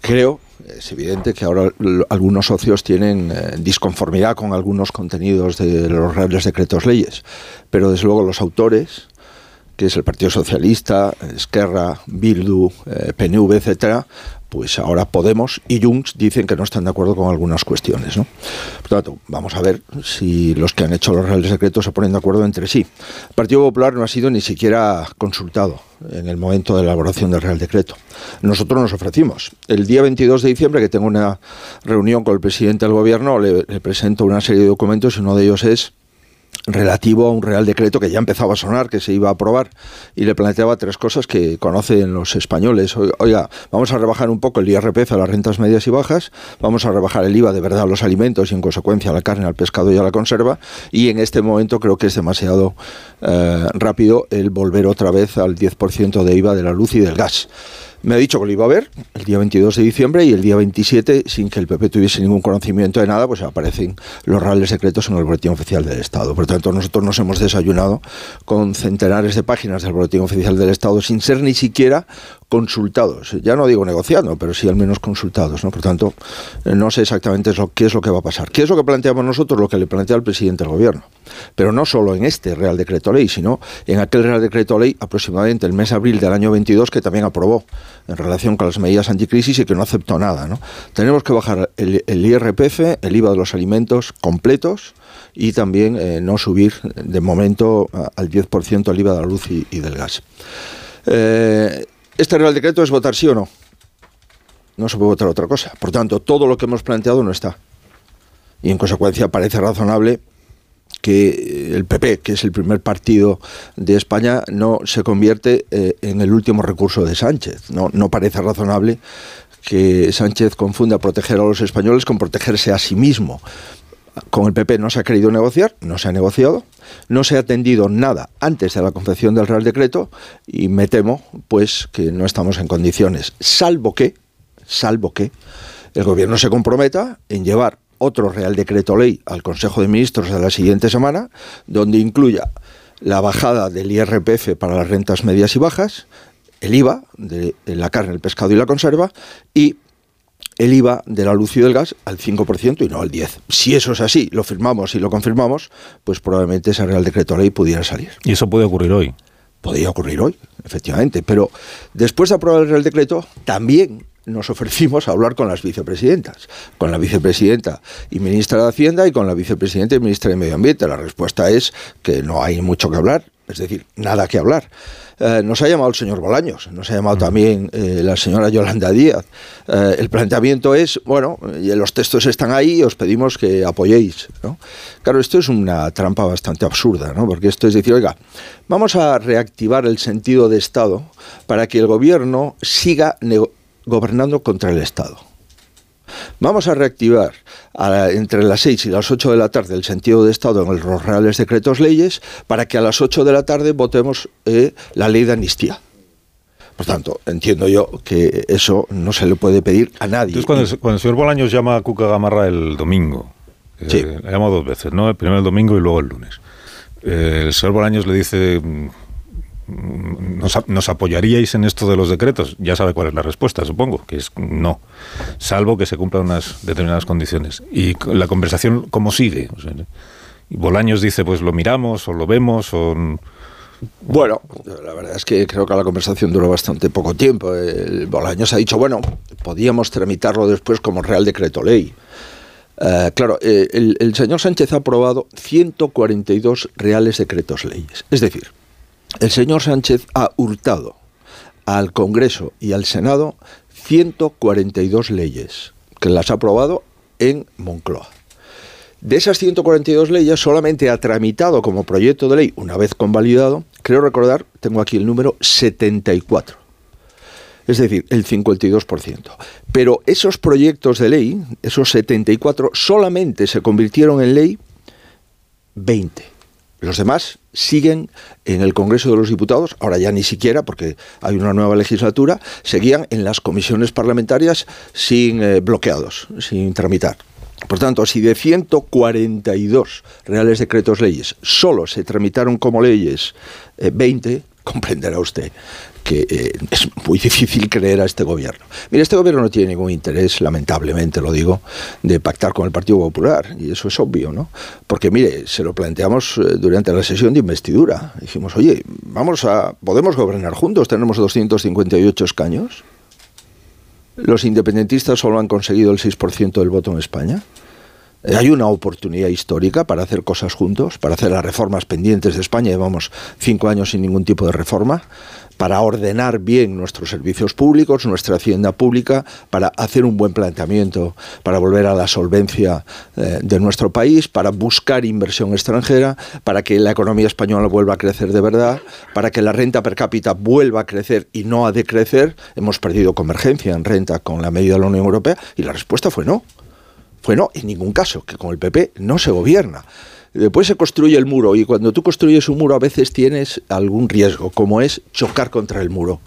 Creo es evidente que ahora algunos socios tienen eh, disconformidad con algunos contenidos de los reales decretos leyes, pero desde luego los autores, que es el Partido Socialista, Esquerra, Bildu, eh, PNV, etcétera, pues ahora Podemos y Junts dicen que no están de acuerdo con algunas cuestiones. ¿no? Por tanto, vamos a ver si los que han hecho los reales decretos se ponen de acuerdo entre sí. El Partido Popular no ha sido ni siquiera consultado en el momento de la elaboración del Real Decreto. Nosotros nos ofrecimos. El día 22 de diciembre, que tengo una reunión con el presidente del Gobierno, le presento una serie de documentos y uno de ellos es relativo a un real decreto que ya empezaba a sonar, que se iba a aprobar, y le planteaba tres cosas que conocen los españoles. Oiga, vamos a rebajar un poco el IRPF a las rentas medias y bajas, vamos a rebajar el IVA de verdad a los alimentos y en consecuencia a la carne, al pescado y a la conserva, y en este momento creo que es demasiado eh, rápido el volver otra vez al 10% de IVA de la luz y del gas. Me ha dicho que lo iba a ver el día 22 de diciembre y el día 27, sin que el PP tuviese ningún conocimiento de nada, pues aparecen los reales secretos en el Boletín Oficial del Estado. Por tanto, nosotros nos hemos desayunado con centenares de páginas del Boletín Oficial del Estado sin ser ni siquiera consultados. Ya no digo negociando, pero sí al menos consultados. ¿no? Por tanto, eh, no sé exactamente lo, qué es lo que va a pasar. ¿Qué es lo que planteamos nosotros? Lo que le plantea el presidente del Gobierno. Pero no solo en este Real Decreto Ley, sino en aquel Real Decreto Ley aproximadamente el mes de abril del año 22 que también aprobó en relación con las medidas anticrisis y que no aceptó nada. ¿no? Tenemos que bajar el, IRPF, el IVA de los alimentos completos y también eh, no subir de momento al 10% el IVA de la luz y, del gas. Eh, este Real Decreto es votar sí o no. No se puede votar otra cosa. Por tanto, todo lo que hemos planteado no está. Y en consecuencia parece razonable que el PP, que es el primer partido de España, no se convierte eh, en el último recurso de Sánchez. No, no parece razonable que Sánchez confunda proteger a los españoles con protegerse a sí mismo. Con el PP no se ha querido negociar, no se ha negociado, no se ha atendido nada antes de la confección del Real Decreto y me temo pues que no estamos en condiciones, salvo que, salvo que el gobierno se comprometa en llevar otro Real Decreto Ley al Consejo de Ministros de la siguiente semana, donde incluya la bajada del IRPF para las rentas medias y bajas, el IVA de, la carne, el pescado y la conserva, y el IVA de la luz y del gas al 5% y no al 10%. Si eso es así, lo firmamos y lo confirmamos, pues probablemente ese Real Decreto Ley pudiera salir. ¿Y eso puede ocurrir hoy? Podría ocurrir hoy, efectivamente, pero después de aprobar el Real Decreto, también nos ofrecimos a hablar con las vicepresidentas, con la vicepresidenta y ministra de Hacienda y con la vicepresidenta y ministra de Medio Ambiente. La respuesta es que no hay mucho que hablar, es decir, nada que hablar. Eh, nos ha llamado el señor Bolaños, nos ha llamado mm. también eh, la señora Yolanda Díaz. Eh, el planteamiento es, bueno, los textos están ahí, os pedimos que apoyéis. Claro, esto es una trampa bastante absurda, ¿no? porque esto es decir, oiga, vamos a reactivar el sentido de Estado para que el gobierno siga gobernando contra el Estado. Vamos a reactivar entre las 6 y las 8 de la tarde el sentido de Estado en los reales decretos leyes para que a las 8 de la tarde votemos eh, la ley de amnistía. Por tanto, entiendo yo que eso no se le puede pedir a nadie. Entonces, cuando el, señor Bolaños llama a Cuca Gamarra el domingo, eh, sí. le llama dos veces, ¿no? Primero el domingo y luego el lunes. Eh, el señor Bolaños le dice ¿Nos, apoyaríais en esto de los decretos? Ya sabe cuál es la respuesta, supongo, que es no, salvo que se cumplan unas determinadas condiciones. ¿Y la conversación cómo sigue? Bolaños dice, pues lo miramos o lo vemos o... Bueno, la verdad es que creo que la conversación duró bastante poco tiempo. El Bolaños ha dicho, bueno, podíamos tramitarlo después como Real Decreto Ley. Eh, claro, eh, el, el, señor Sánchez ha aprobado 142 reales decretos leyes. Es decir, el señor Sánchez ha hurtado al Congreso y al Senado 142 leyes que las ha aprobado en Moncloa. De esas 142 leyes solamente ha tramitado como proyecto de ley, una vez convalidado, creo recordar, tengo aquí el número 74 es decir, el 52%. Pero esos proyectos de ley, esos 74, solamente se convirtieron en ley 20. Los demás siguen en el Congreso de los Diputados, ahora ya ni siquiera, porque hay una nueva legislatura, seguían en las comisiones parlamentarias sin eh, bloqueados, sin tramitar. Por tanto, si de 142 reales decretos leyes solo se tramitaron como leyes 20, eh, comprenderá usted que eh, es muy [LAUGHS] difícil creer a este gobierno. Mire, este gobierno no tiene ningún interés, lamentablemente lo digo, de pactar con el Partido Popular, y eso es obvio, ¿no? Porque, mire, se lo planteamos eh, durante la sesión de investidura. Dijimos, oye, vamos a, ¿podemos gobernar juntos? Tenemos 258 escaños. Los independentistas solo han conseguido el 6% del voto en España. Eh, hay una oportunidad histórica para hacer cosas juntos, para hacer las reformas pendientes de España. Llevamos cinco años sin ningún tipo de reforma para ordenar bien nuestros servicios públicos, nuestra hacienda pública, para hacer un buen planteamiento, para volver a la solvencia eh, de nuestro país, para buscar inversión extranjera, para que la economía española vuelva a crecer de verdad, para que la renta per cápita vuelva a crecer y no a decrecer. Hemos perdido convergencia en renta con la medida de la Unión Europea y la respuesta fue no. Fue no, en ningún caso, que con el PP no se gobierna. Después se construye el muro y cuando tú construyes un muro a veces tienes algún riesgo, como es chocar contra el muro.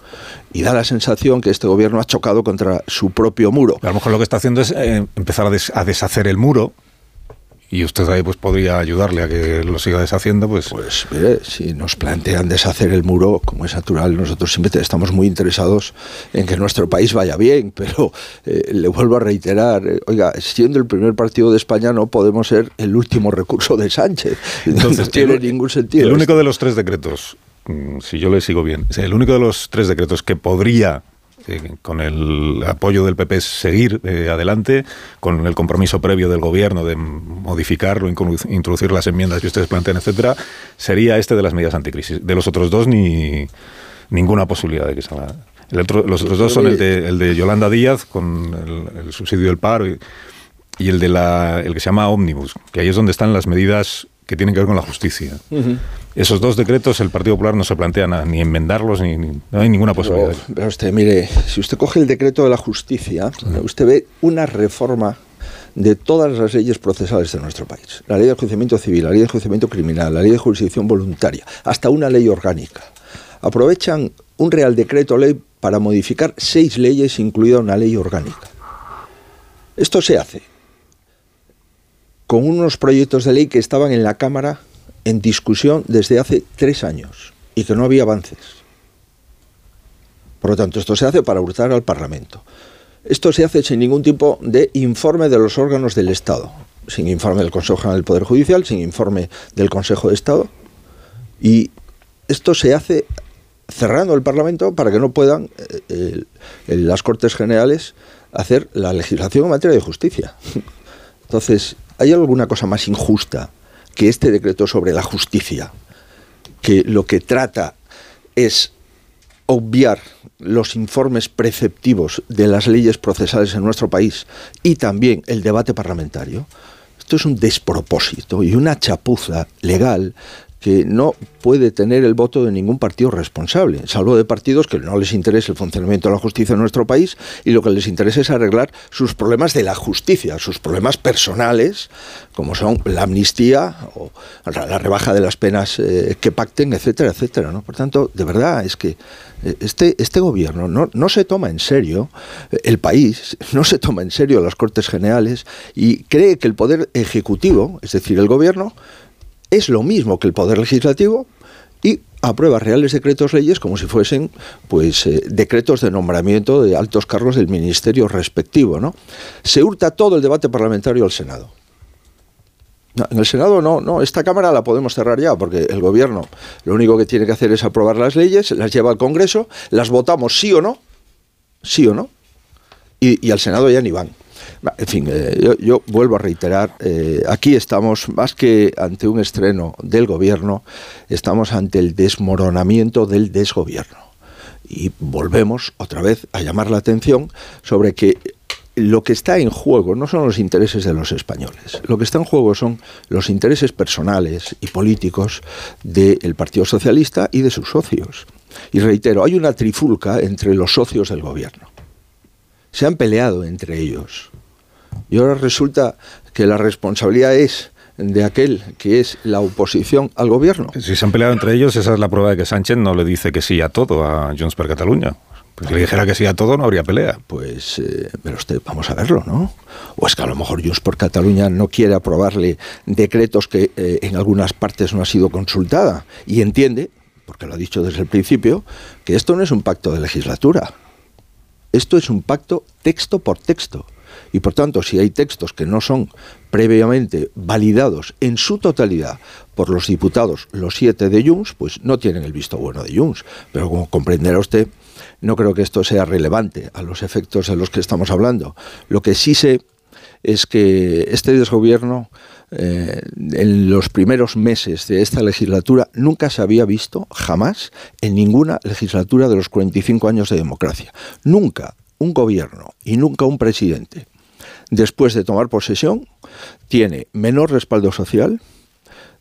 Y da la sensación que este gobierno ha chocado contra su propio muro. A lo mejor lo que está haciendo es eh, empezar a, a deshacer el muro y usted ahí pues podría ayudarle a que lo siga deshaciendo, pues... Pues mire, si nos plantean deshacer el muro, como es natural, nosotros siempre estamos muy interesados en que nuestro país vaya bien, [LAUGHS] pero eh, le vuelvo a reiterar, eh, oiga, siendo el primer partido de España no podemos ser el último recurso de Sánchez. [LAUGHS] Entonces, no tiene ningún sentido. El único de los tres decretos, mm, si yo le sigo bien, el único de los tres decretos que podría con el apoyo del PP seguir eh, adelante, con el compromiso previo del gobierno de modificarlo, introducir las enmiendas que ustedes plantean, etcétera, sería este de las medidas anticrisis. De los otros dos, ni ninguna posibilidad de que salga. los otros dos son el de, el de Yolanda Díaz con el, subsidio del paro y, el de la el que se llama Omnibus, que ahí es donde están las medidas que tienen que ver con la justicia. Esos dos decretos el Partido Popular no se plantea ni enmendarlos, ni, no hay ninguna posibilidad. Pero, usted, mire, si usted coge el decreto de la justicia, usted ve una reforma de todas las leyes procesales de nuestro país. La ley de enjuiciamiento civil, la ley de enjuiciamiento criminal, la ley de jurisdicción voluntaria, hasta una ley orgánica. Aprovechan un real decreto ley para modificar seis leyes, incluida una ley orgánica. Esto se hace con unos proyectos de ley que estaban en la Cámara en discusión desde hace tres años y que no había avances. Por lo tanto, esto se hace para hurtar al Parlamento. Esto se hace sin ningún tipo de informe de los órganos del Estado, sin informe del Consejo General del Poder Judicial, sin informe del Consejo de Estado. Y esto se hace cerrando el Parlamento para que no puedan eh, las Cortes Generales hacer la legislación en materia de justicia. Entonces, ¿Hay alguna cosa más injusta que este decreto sobre la justicia, que lo que trata es obviar los informes preceptivos de las leyes procesales en nuestro país y también el debate parlamentario? Esto es un despropósito y una chapuza legal que no puede tener el voto de ningún partido responsable, salvo de partidos que no les interesa el funcionamiento de la justicia en nuestro país y lo que les interesa es arreglar sus problemas de la justicia, sus problemas personales, como son la amnistía o la rebaja de las penas eh, que pacten, etcétera, etcétera. ¿no? Por tanto, de verdad es que eh, este, este gobierno no, no se toma en serio eh, el país, no se toma en serio las Cortes Generales y cree que el poder ejecutivo, es decir, el gobierno, es lo mismo que el Poder Legislativo y aprueba reales decretos leyes como si fuesen pues eh, decretos de nombramiento de altos cargos del ministerio respectivo, ¿no? Se hurta todo el debate parlamentario al Senado. en el Senado no, no, esta Cámara la podemos cerrar ya, porque el Gobierno lo único que tiene que hacer es aprobar las leyes, las lleva al Congreso, las votamos sí o no, sí o no, y, al Senado ya ni van. En fin, eh, yo, vuelvo a reiterar, eh, aquí estamos más que ante un estreno del Gobierno, estamos ante el desmoronamiento del desgobierno. Y volvemos otra vez a llamar la atención sobre que lo que está en juego no son los intereses de los españoles, lo que está en juego son los intereses personales y políticos del Partido Socialista y de sus socios. Y reitero, hay una trifulca entre los socios del gobierno. Se han peleado entre ellos. Y ahora resulta que la responsabilidad es de aquel que es la oposición al gobierno. Si se han peleado entre ellos, esa es la prueba de que Sánchez no le dice que sí a todo a Junts per Cataluña. Pues si le dijera que sí a todo, no habría pelea. Pues, eh, pero usted, vamos a verlo, ¿no? O es que a lo mejor Junts por Cataluña no quiere aprobarle decretos que eh, en algunas partes no ha sido consultada y entiende, porque lo ha dicho desde el principio, que esto no es un pacto de legislatura. Esto es un pacto texto por texto. Y por tanto, si hay textos que no son previamente validados en su totalidad por los diputados, los siete de Junts, pues no tienen el visto bueno de Junts. Pero como comprenderá usted, no creo que esto sea relevante a los efectos de los que estamos hablando. Lo que sí sé es que este desgobierno eh, en los primeros meses de esta legislatura nunca se había visto jamás en ninguna legislatura de los 45 años de democracia. Nunca un gobierno y nunca un presidente, después de tomar posesión, tiene menor respaldo social,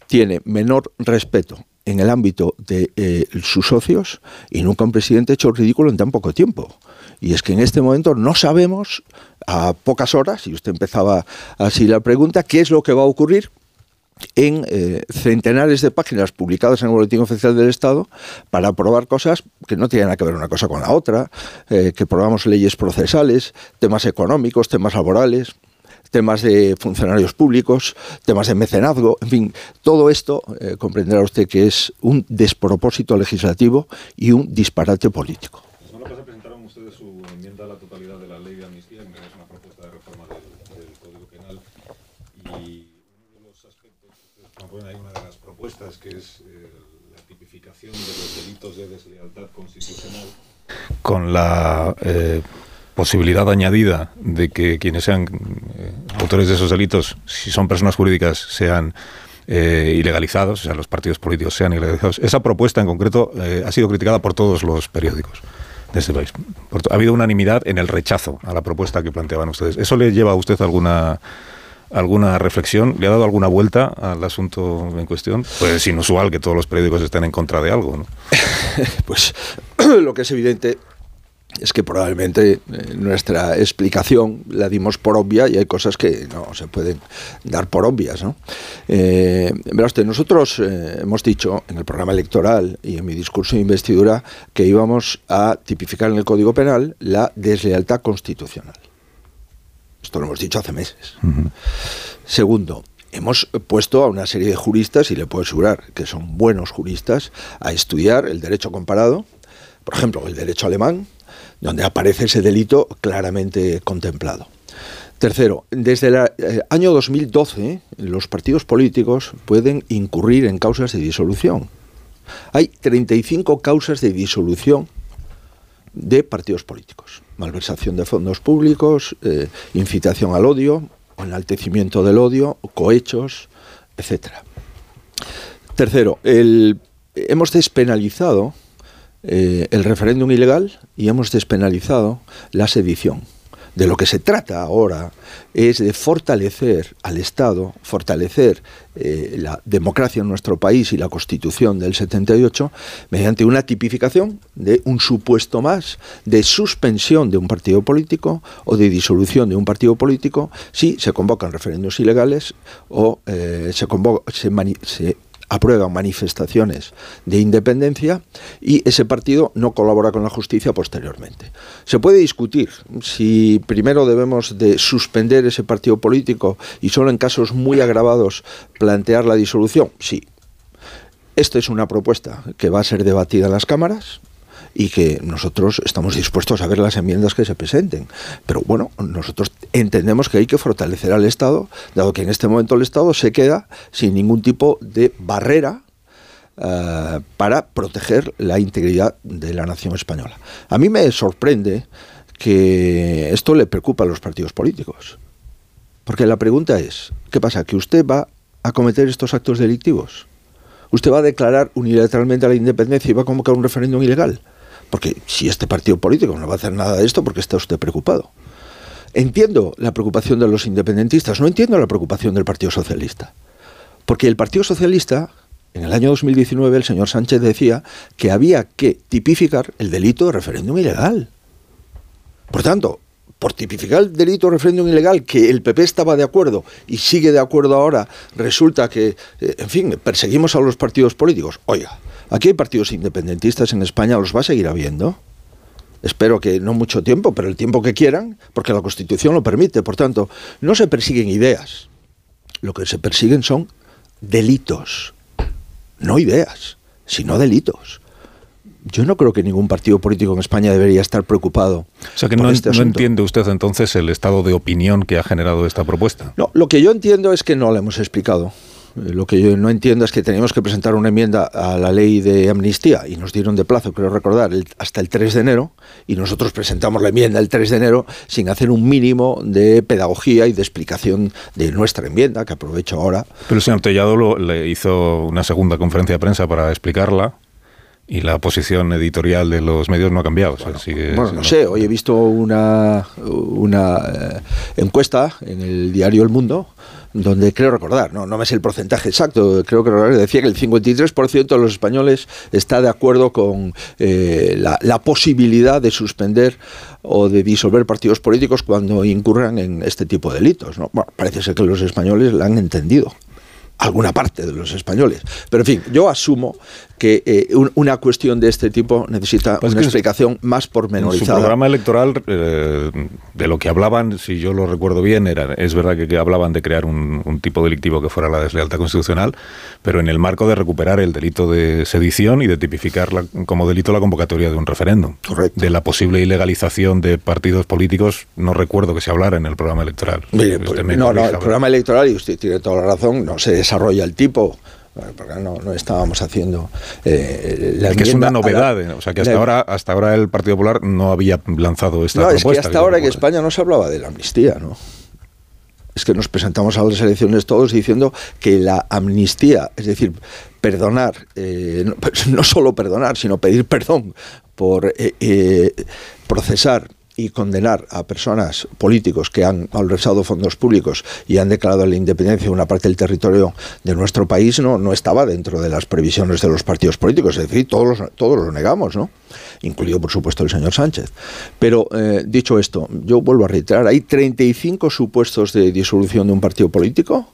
tiene menor respeto en el ámbito de eh, sus socios y nunca un presidente hecho ridículo en tan poco tiempo. Y es que en este momento no sabemos, a pocas horas, y usted empezaba así la pregunta, qué es lo que va a ocurrir en eh, centenares de páginas publicadas en el Boletín Oficial del Estado para aprobar cosas que no tienen nada que ver una cosa con la otra, eh, que probamos leyes procesales, temas económicos, temas laborales temas de funcionarios públicos, temas de mecenazgo, en fin, todo esto eh, comprenderá usted que es un despropósito legislativo y un disparate político. La semana pasada presentaron ustedes su enmienda a la totalidad de la ley de amnistía, que es una propuesta de reforma del, Código Penal, y uno de los aspectos que ustedes proponen ahí, una de es eh, la tipificación de los delitos de deslealtad constitucional, con la... Eh, posibilidad añadida de que quienes sean eh, autores de esos delitos, si son personas jurídicas, sean eh, ilegalizados, o sea, los partidos políticos sean ilegalizados. Esa propuesta en concreto ha sido criticada por todos los periódicos de este país. ha habido unanimidad en el rechazo a la propuesta que planteaban ustedes. ¿Eso le lleva a usted alguna alguna reflexión? ¿Le ha dado alguna vuelta al asunto en cuestión? Pues es inusual que todos los periódicos estén en contra de algo, ¿no? [LAUGHS] pues [CLEARS THROAT] lo que es evidente es que probablemente eh, nuestra explicación la dimos por obvia y hay cosas que no se pueden dar por obvias. ¿no? Eh, usted, nosotros eh, hemos dicho en el programa electoral y en mi discurso de investidura que íbamos a tipificar en el Código Penal la deslealtad constitucional. Esto lo hemos dicho hace meses. Segundo, hemos puesto a una serie de juristas, y le puedo asegurar que son buenos juristas, a estudiar el derecho comparado, por ejemplo, el derecho alemán, donde aparece ese delito claramente contemplado. Tercero, desde el eh, año 2012 los partidos políticos pueden incurrir en causas de disolución. Hay 35 causas de disolución de partidos políticos. Malversación de fondos públicos, eh, incitación al odio, enaltecimiento del odio, cohechos, etc. Tercero, hemos despenalizado eh, el referéndum ilegal y hemos despenalizado la sedición. De lo que se trata ahora es de fortalecer al Estado, fortalecer eh, la democracia en nuestro país y la Constitución del 78 mediante una tipificación de un supuesto más de suspensión de un partido político o de disolución de un partido político si se convocan referéndums ilegales o eh, se, se, se aprueban manifestaciones de independencia y ese partido no colabora con la justicia posteriormente. Se puede discutir si primero debemos de suspender ese partido político y solo en casos muy agravados plantear la disolución. Sí. Esta es una propuesta que va a ser debatida en las cámaras y que nosotros estamos dispuestos a ver las enmiendas que se presenten. Pero bueno, nosotros entendemos que hay que fortalecer al Estado, dado que en este momento el Estado se queda sin ningún tipo de barrera eh, para proteger la integridad de la nación española. A mí me sorprende que esto le preocupa a los partidos políticos. Porque la pregunta es, ¿qué pasa? ¿Que usted va a cometer estos actos delictivos? ¿Usted va a declarar unilateralmente la independencia y va a convocar un referéndum ilegal? Porque si este partido político no va a hacer nada de esto, ¿por qué está usted preocupado? Entiendo la preocupación de los independentistas, no entiendo la preocupación del Partido Socialista. Porque el Partido Socialista, en el año 2019, el señor Sánchez decía que había que tipificar el delito de referéndum ilegal. Por tanto, por tipificar el delito de referéndum ilegal, que el PP estaba de acuerdo y sigue de acuerdo ahora, resulta que, eh, en fin, perseguimos a los partidos políticos. Oiga, aquí hay partidos independentistas en España, los va a seguir habiendo. Espero que no mucho tiempo, pero el tiempo que quieran, porque la Constitución lo permite. Por tanto, no se persiguen ideas. Lo que se persiguen son delitos. No ideas, sino delitos yo no creo que ningún partido político en España debería estar preocupado. O sea que no, este no, entiende usted entonces el estado de opinión que ha generado esta propuesta. No, lo que yo entiendo es que no la hemos explicado. Eh, lo que yo no entiendo es que teníamos que presentar una enmienda a la ley de amnistía y nos dieron de plazo, creo recordar, hasta el 3 de enero y nosotros presentamos la enmienda el 3 de enero sin hacer un mínimo de pedagogía y de explicación de nuestra enmienda, que aprovecho ahora. Pero el señor Tellado le hizo una segunda conferencia de prensa para explicarla y la posición editorial de los medios no ha cambiado. Bueno, no sé, hoy he visto una, una eh, encuesta en el diario El Mundo donde creo recordar, no, no me sé el porcentaje exacto, creo que decía que el 53% de los españoles está de acuerdo con eh, la, posibilidad de suspender o de disolver partidos políticos cuando incurran en este tipo de delitos. ¿no? Bueno, parece ser que los españoles la han entendido alguna parte de los españoles. Pero en fin, yo asumo que eh, una cuestión de este tipo necesita pues una explicación más pormenorizada. En su programa electoral, eh, de lo que hablaban, si yo lo recuerdo bien, era, es verdad que, hablaban de crear un, tipo delictivo que fuera la deslealtad constitucional, pero en el marco de recuperar el delito de sedición y de tipificar como delito la convocatoria de un referéndum. Correcto. De la posible ilegalización de partidos políticos, no recuerdo que se hablara en el programa electoral. Mire, pues, no, no, el programa electoral, y usted tiene toda la razón, no se desarrolla el tipo porque no, no estábamos haciendo eh, la que es una novedad, eh, o sea que hasta ahora hasta ahora el Partido Popular no había lanzado esta no, propuesta. es que hasta ahora en España no se hablaba de la amnistía, ¿no? Es que nos presentamos a las elecciones todos diciendo que la amnistía, es decir, perdonar, eh, no, [LAUGHS] no, solo perdonar, sino pedir perdón por eh, procesar y condenar a personas políticos que han malversado fondos públicos y han declarado la independencia de una parte del territorio de nuestro país no, no estaba dentro de las previsiones de los partidos políticos. Es decir, todos, todos lo negamos, ¿no? incluido por supuesto el señor Sánchez. Pero eh, dicho esto, yo vuelvo a reiterar, hay 35 supuestos de disolución de un partido político.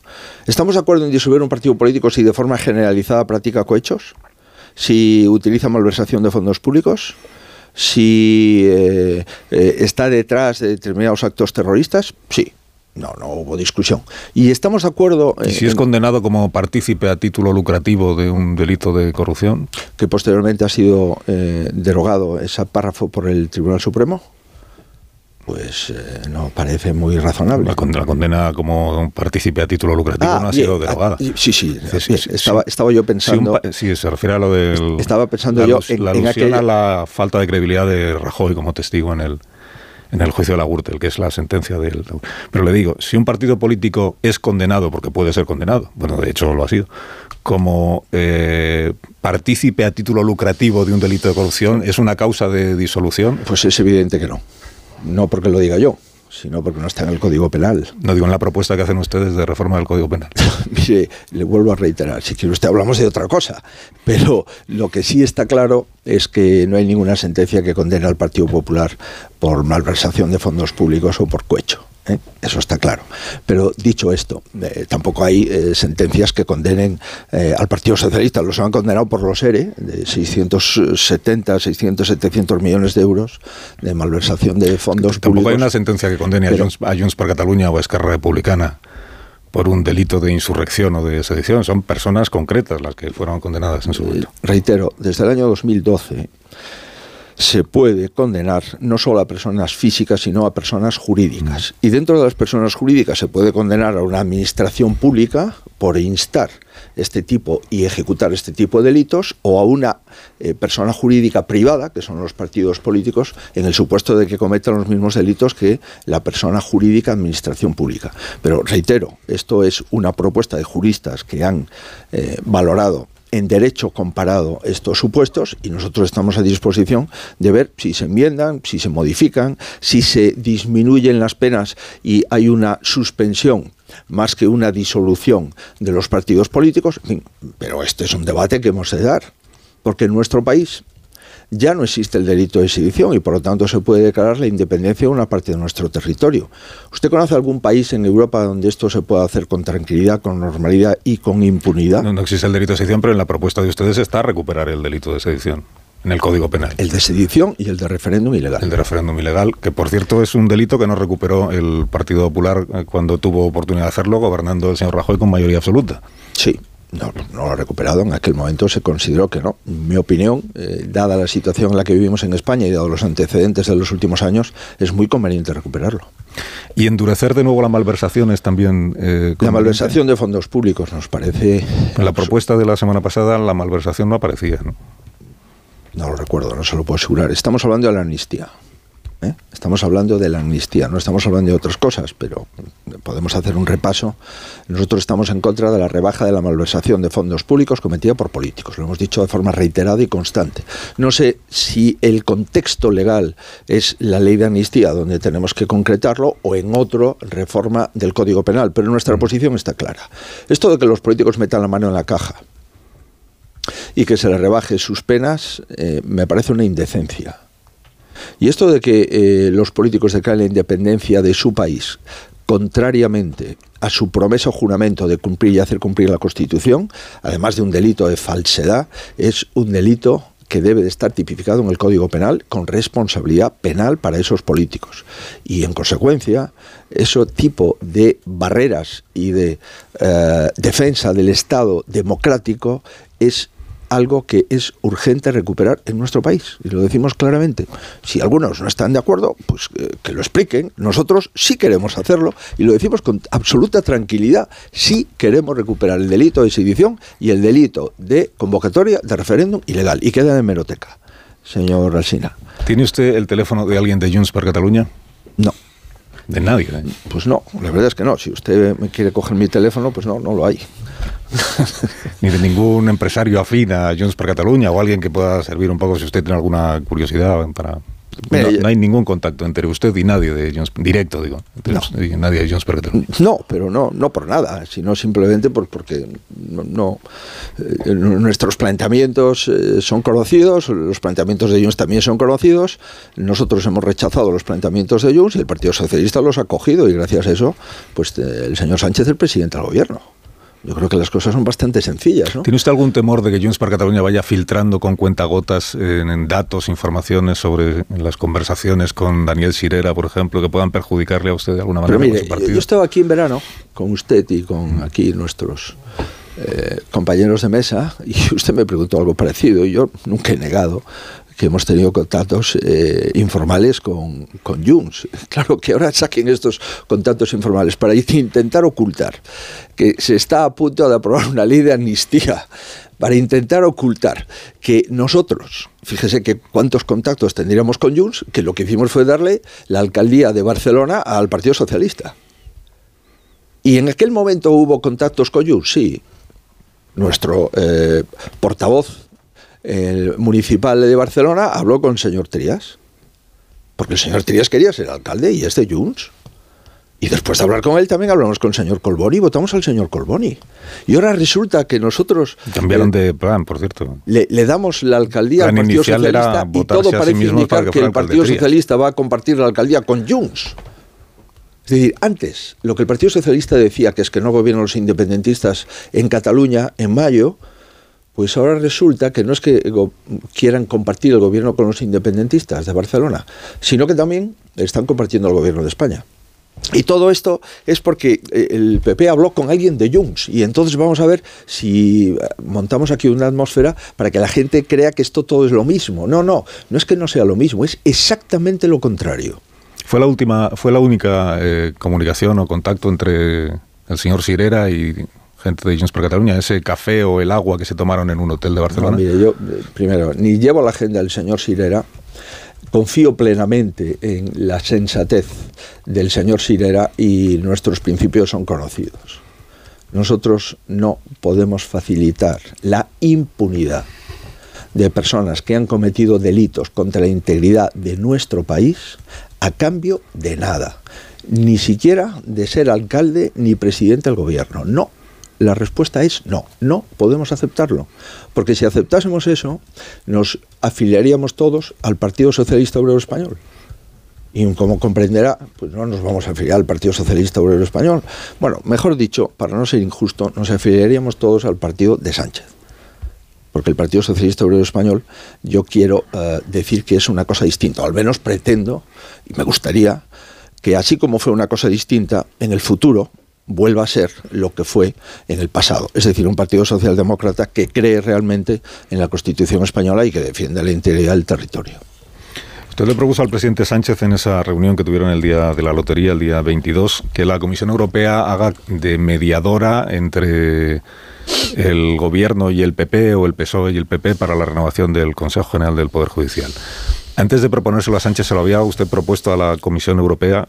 ¿Estamos de acuerdo en disolver un partido político si de forma generalizada practica cohechos? ¿Si utiliza malversación de fondos públicos? Si eh, eh, está detrás de determinados actos terroristas, sí. No, no hubo discusión. Y estamos de acuerdo. ¿Y si es condenado como partícipe a título lucrativo de un delito de corrupción? Que posteriormente ha sido eh, derogado ese párrafo por el Tribunal Supremo pues eh, no parece muy razonable. La, condena como partícipe a título lucrativo ah, no ha sido derogada. Ah, sí, sí, estaba, estaba, yo pensando... Sí, se refiere a lo del... Estaba pensando yo en, la alusión a la falta de credibilidad de Rajoy como testigo en el, en el juicio de la Gürtel, que es la sentencia del... Pero le digo, si un partido político es condenado, porque puede ser condenado, bueno, de hecho lo ha sido, como eh, partícipe a título lucrativo de un delito de corrupción, ¿es una causa de disolución? Pues es evidente que no no porque lo diga yo, sino porque no está en el Código Penal. No digo en la propuesta que hacen ustedes de reforma del Código Penal. [LAUGHS] Mire, le vuelvo a reiterar, si quiere usted hablamos de otra cosa, pero lo que sí está claro es que no hay ninguna sentencia que condene al Partido Popular por malversación de fondos públicos o por cohecho. ¿eh? Eso está claro. Pero dicho esto, eh, tampoco hay eh, sentencias que condenen al Partido Socialista. Los han condenado por los ERE, de 670, 600, 700 millones de euros de malversación de fondos tampoco públicos. hay una sentencia que condene a, Junts, a Junts per Cataluña o a Esquerra Republicana por un delito de insurrección o de sedición. Son personas concretas las que fueron condenadas en su momento. Reitero, desde el año 2012 se puede condenar no solo a personas físicas, sino a personas jurídicas. Y dentro de las personas jurídicas se puede condenar a una administración pública por instar este tipo y ejecutar este tipo de delitos o a una eh, persona jurídica privada, que son los partidos políticos, en el supuesto de que cometan los mismos delitos que la persona jurídica administración pública. Pero reitero, esto es una propuesta de juristas que han eh, valorado en derecho comparado estos supuestos y nosotros estamos a disposición de ver si se enmiendan, si se modifican, si se disminuyen las penas y hay una suspensión más que una disolución de los partidos políticos, pero este es un debate que hemos de dar, porque en nuestro país ya no existe el delito de sedición y por lo tanto se puede declarar la independencia de una parte de nuestro territorio. ¿Usted conoce algún país en Europa donde esto se pueda hacer con tranquilidad, con normalidad y con impunidad? No, no existe el delito de sedición, pero en la propuesta de ustedes está recuperar el delito de sedición en el Código Penal. El de sedición y el de referéndum ilegal. El de referéndum ilegal, que por cierto es un delito que no recuperó el Partido Popular eh, cuando tuvo oportunidad de hacerlo, gobernando el señor Rajoy con mayoría absoluta. Sí, no, no lo ha recuperado. En aquel momento se consideró que no. En mi opinión, eh, dada la situación en la que vivimos en España y dado los antecedentes de los últimos años, es muy conveniente recuperarlo. Y endurecer de nuevo la malversación es también... Eh, la malversación de fondos públicos nos parece... En la propuesta de la semana pasada la malversación no aparecía, ¿no? No lo recuerdo, no se lo puedo asegurar. Estamos hablando de la amnistía. ¿Eh? Estamos hablando de la amnistía, no estamos hablando de otras cosas, pero podemos hacer un repaso. Nosotros estamos en contra de la rebaja de la malversación de fondos públicos cometida por políticos. Lo hemos dicho de forma reiterada y constante. No sé si el contexto legal es la ley de amnistía, donde tenemos que concretarlo, o en otro reforma del Código Penal, pero nuestra posición está clara. Esto de que los políticos metan la mano en la caja y que se le rebaje sus penas, eh, me parece una indecencia. Y esto de que eh, los políticos declaren la independencia de su país, contrariamente a su promesa o juramento de cumplir y hacer cumplir la Constitución, además de un delito de falsedad, es un delito que debe de estar tipificado en el Código Penal con responsabilidad penal para esos políticos. Y en consecuencia, ese tipo de barreras y de eh, defensa del Estado democrático es algo que es urgente recuperar en nuestro país. Y lo decimos claramente. Si algunos no están de acuerdo, pues eh, que lo expliquen. Nosotros sí queremos hacerlo y lo decimos con absoluta tranquilidad. Sí queremos recuperar el delito de sedición y el delito de convocatoria de referéndum ilegal. Y queda en meroteca, señor Alsina. ¿Tiene usted el teléfono de alguien de Junts per Cataluña? No. De nadie. ¿eh? Pues no, la verdad es que no. Si usted me quiere coger mi teléfono, pues no, no lo hay. [LAUGHS] Ni de ningún empresario afín a Junts per Cataluña o alguien que pueda servir un poco si usted tiene alguna curiosidad para no, hay ningún contacto entre usted y nadie de Jones, directo, digo, no. nadie de Jones No, pero no, no por nada, sino simplemente por, porque no, eh, nuestros planteamientos eh, son conocidos, los planteamientos de Jones también son conocidos. Nosotros hemos rechazado los planteamientos de Jones y el Partido Socialista los ha cogido y gracias a eso, pues eh, el señor Sánchez es el presidente del gobierno. Yo creo que las cosas son bastante sencillas. ¿no? ¿Tiene usted algún temor de que Junts per Cataluña vaya filtrando con cuentagotas en, en datos, informaciones sobre las conversaciones con Daniel Sirera, por ejemplo, que puedan perjudicarle a usted de alguna manera? Pero mire, yo estaba aquí en verano con usted y con aquí nuestros eh, compañeros de mesa y [LAUGHS] usted me preguntó algo parecido y yo nunca he negado que hemos tenido contactos eh, informales con, con Junts. [LAUGHS] Claro que ahora saquen estos contactos informales para [LAUGHS] intentar ocultar que se está a punto de aprobar una ley de amnistía, para intentar ocultar que nosotros, fíjese que cuántos contactos tendríamos con Junts, que lo que hicimos fue darle la alcaldía de Barcelona al Partido Socialista. Y en aquel momento hubo contactos con Junts, sí. Nuestro eh, portavoz el municipal de Barcelona habló con el señor Trías, porque el señor Trías quería ser alcalde y es de Junts. Y después de hablar con él también hablamos con el señor Colboni y votamos al señor Colboni. Y ahora resulta que nosotros... Cambiaron de plan, por cierto. Le, damos la alcaldía al Partido Socialista y todo parece indicar que, el Partido Socialista va a compartir la alcaldía con Junts. Es decir, antes lo que el Partido Socialista decía, que es que no gobiernan los independentistas en Cataluña en mayo, pues ahora resulta que no es que quieran compartir el gobierno con los independentistas de Barcelona, sino que también están compartiendo el gobierno de España. Y todo esto es porque eh, el PP habló con alguien de Junts y entonces vamos a ver si eh, montamos aquí una atmósfera para que la gente crea que esto todo es lo mismo. No, no, no es que no sea lo mismo, es exactamente lo contrario. Fue la última, fue la única eh, comunicación o contacto entre el señor Sirera y gente de Junts por Cataluña, ese café o el agua que se tomaron en un hotel de Barcelona. mire, yo primero ni llevo la agenda del señor Sirera confío plenamente en la sensatez del señor Sirera y nuestros principios son conocidos. Nosotros no podemos facilitar la impunidad de personas que han cometido delitos contra la integridad de nuestro país a cambio de nada, ni siquiera de ser alcalde ni presidente del gobierno. No, la respuesta es no, no podemos aceptarlo. Porque si aceptásemos eso, nos afiliaríamos todos al Partido Socialista Obrero Español. Y como comprenderá, pues no nos vamos a afiliar al Partido Socialista Obrero Español. Bueno, mejor dicho, para no ser injusto, nos afiliaríamos todos al partido de Sánchez. Porque el Partido Socialista Obrero Español, yo quiero eh, decir que es una cosa distinta, al menos pretendo, y me gustaría, que así como fue una cosa distinta, en el futuro, vuelva a ser lo que fue en el pasado, es decir, un partido socialdemócrata que cree realmente en la Constitución española y que defiende la integridad del territorio. Usted le propuso al presidente Sánchez en esa reunión que tuvieron el día de la lotería, el día 22, que la Comisión Europea haga de mediadora entre el gobierno y el PP o el PSOE y el PP para la renovación del Consejo General del Poder Judicial. Antes de proponérselo a Sánchez, ¿se lo había usted propuesto a la Comisión Europea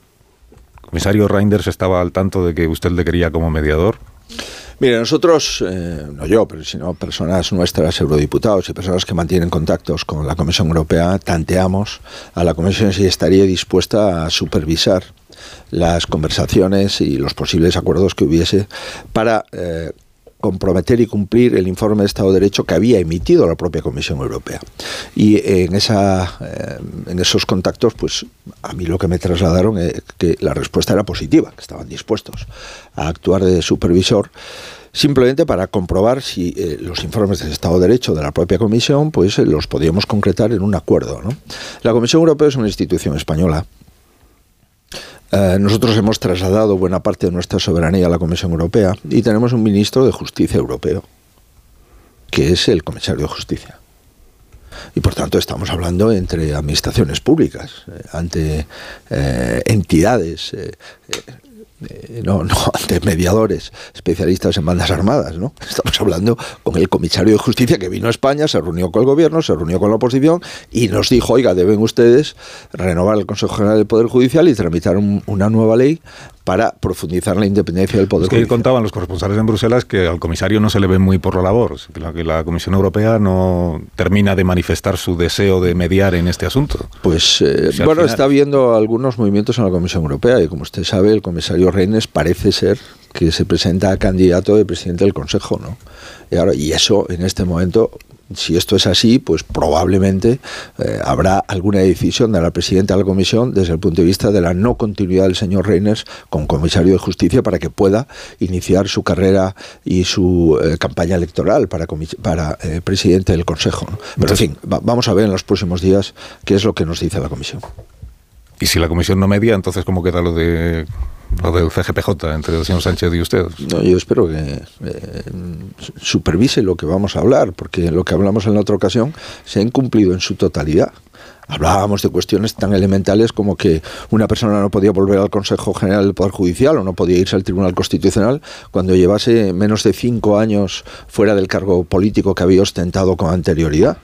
comisario Reinders estaba al tanto de que usted le quería como mediador? Mire, nosotros, eh, no yo, pero sino personas nuestras, eurodiputados y personas que mantienen contactos con la Comisión Europea, tanteamos a la Comisión si estaría dispuesta a supervisar las conversaciones y los posibles acuerdos que hubiese para eh, comprometer y cumplir el informe de Estado de Derecho que había emitido la propia Comisión Europea. Y en, esa, eh, en esos contactos, pues a mí lo que me trasladaron es que la respuesta era positiva, que estaban dispuestos a actuar de supervisor simplemente para comprobar si eh, los informes del Estado de Derecho de la propia Comisión pues eh, los podíamos concretar en un acuerdo. La Comisión Europea es una institución española eh, nosotros hemos trasladado buena parte de nuestra soberanía a la Comisión Europea y tenemos un ministro de Justicia europeo, que es el comisario de Justicia. Y por tanto estamos hablando entre administraciones públicas, eh, ante eh, entidades eh, no, no [LAUGHS] ante mediadores especialistas en bandas armadas, ¿no? Estamos hablando con el comisario de justicia que vino a España, se reunió con el gobierno, se reunió con la oposición y nos dijo, oiga, deben ustedes renovar el Consejo General del Poder Judicial y tramitar una nueva ley para profundizar la independencia del Poder es que contaban los corresponsales en Bruselas que al comisario no se le ve muy por la labor, que la, que la Comisión Europea no termina de manifestar su deseo de mediar en este asunto. Pues eh, bueno, está habiendo algunos movimientos en la Comisión Europea y como usted sabe, el comisario Reines parece ser que se presenta a candidato de presidente del Consejo, ¿no? Y, ahora, y eso en este momento si esto es así, pues probablemente eh, habrá alguna decisión de la presidenta de la comisión desde el punto de vista de la no continuidad del señor Reyners como comisario de justicia para que pueda iniciar su carrera y su eh, campaña electoral para, para eh, presidente del Consejo. Pero en fin, vamos a ver en los próximos días qué es lo que nos dice la comisión. Y si la comisión no media, entonces ¿cómo queda lo de lo del CGPJ entre el señor Sánchez y usted. No, yo espero que eh, supervise lo que vamos a hablar, porque lo que hablamos en la otra ocasión se ha incumplido en su totalidad. Hablábamos de cuestiones tan elementales como que una persona no podía volver al Consejo General del Poder Judicial o no podía irse al Tribunal Constitucional cuando llevase menos de cinco años fuera del cargo político que había ostentado con anterioridad.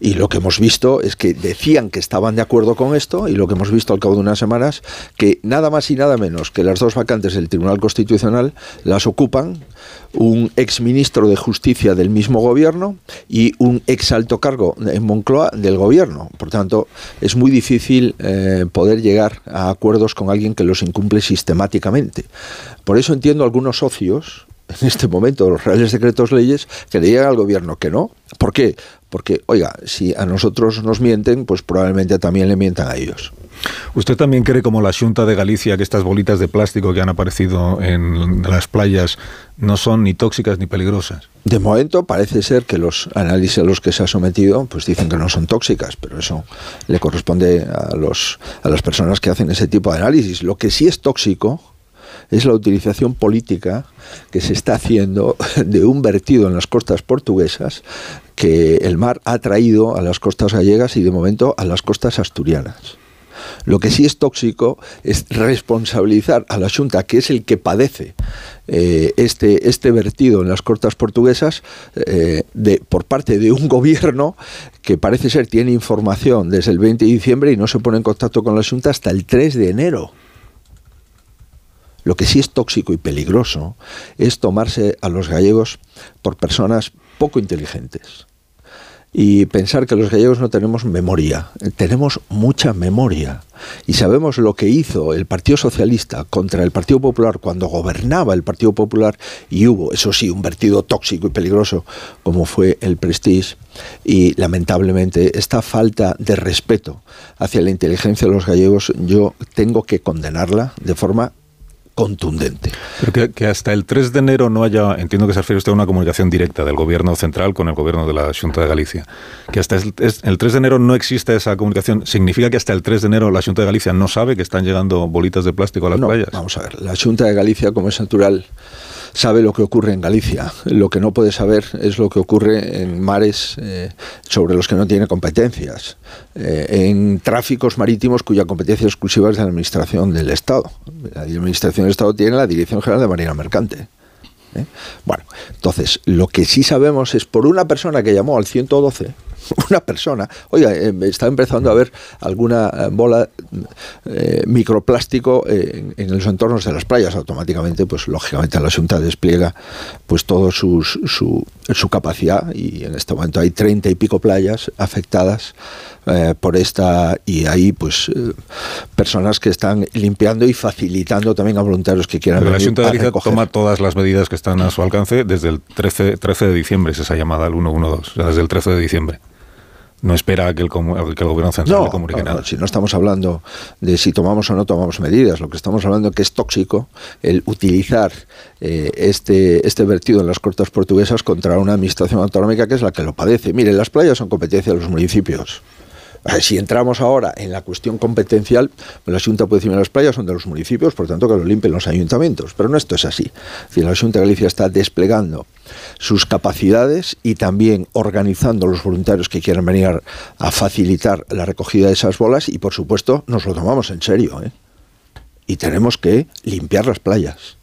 Y lo que hemos visto es que decían que estaban de acuerdo con esto y lo que hemos visto al cabo de unas semanas, que nada más y nada menos que las dos vacantes del Tribunal Constitucional las ocupan un ex ministro de Justicia del mismo gobierno y un ex alto cargo en Moncloa del gobierno. Por tanto, es muy difícil eh, poder llegar a acuerdos con alguien que los incumple sistemáticamente. Por eso entiendo algunos socios en este momento los reales decretos leyes que le digan al gobierno que no. ¿Por qué? Porque, oiga, si a nosotros nos mienten, pues probablemente también le mientan a ellos. ¿Usted también cree, como la Junta de Galicia, que estas bolitas de plástico que han aparecido en las playas no son ni tóxicas ni peligrosas? De momento parece ser que los análisis a los que se ha sometido pues dicen que no son tóxicas, pero eso le corresponde a, los, a las personas que hacen ese tipo de análisis. Lo que sí es tóxico es la utilización política que se está haciendo [LAUGHS] de un vertido en las costas portuguesas que el mar ha traído a las costas gallegas y de momento a las costas asturianas. Lo que sí es tóxico es responsabilizar a la Junta, que es el que padece eh, este, este vertido en las costas portuguesas, eh, por parte de un [LAUGHS] gobierno que parece ser tiene información desde el 20 de diciembre y no se pone en contacto con la Junta hasta el 3 de enero. Lo que sí es tóxico y peligroso es tomarse a los gallegos por personas poco inteligentes y pensar que los gallegos no tenemos memoria. Tenemos mucha memoria. Y sabemos lo que hizo el Partido Socialista contra el Partido Popular cuando gobernaba el Partido Popular y hubo, eso sí, un vertido tóxico y peligroso como fue el Prestige. Y lamentablemente esta falta de respeto hacia la inteligencia de los gallegos yo tengo que condenarla de forma contundente. Pero que, hasta el 3 de enero no haya, entiendo que se refiere usted a una comunicación directa del gobierno central con el gobierno de la Junta de Galicia, que hasta el, 3 de enero no existe esa comunicación, ¿significa que hasta el 3 de enero la Junta de Galicia no sabe que están llegando bolitas de plástico a las playas? Vamos a ver, la Junta de Galicia, como es natural, sabe lo que ocurre en Galicia. Lo que no puede saber es lo que ocurre en mares eh, sobre los que no tiene competencias, eh, en tráficos marítimos cuya competencia exclusiva es de la Administración del Estado. La Administración del Estado tiene la Dirección General de Marina Mercante. ¿eh? Bueno, entonces, lo que sí sabemos es por una persona que llamó al 112, [LAUGHS] una persona, oiga, eh, está empezando a haber alguna eh, bola eh, microplástico en, los entornos de las playas, automáticamente, pues lógicamente la Junta despliega pues todo su, su, capacidad y en este momento hay treinta y pico playas afectadas por esta y hay pues personas que están limpiando y facilitando también a voluntarios que quieran Pero venir La Junta de toma todas las medidas que están a su alcance desde el 13, 13 de diciembre, es esa llamada al 112, o sea, desde el 13 de diciembre no espera que el, que el gobierno central le comunique nada. si no estamos hablando de si tomamos o no tomamos medidas, lo que estamos hablando es que es tóxico el utilizar eh, este, este vertido en las cortas portuguesas contra una administración autonómica que es la que lo padece. Mire, las playas son competencia de los municipios. Si entramos ahora en la cuestión competencial, la Junta puede decir las playas son de los municipios, por tanto que lo limpien los ayuntamientos. Pero no esto es así. la Junta de Galicia está desplegando sus capacidades y también organizando los voluntarios que quieran venir a facilitar la recogida de esas bolas y por supuesto nos lo tomamos en serio. ¿eh? Y tenemos que limpiar las playas.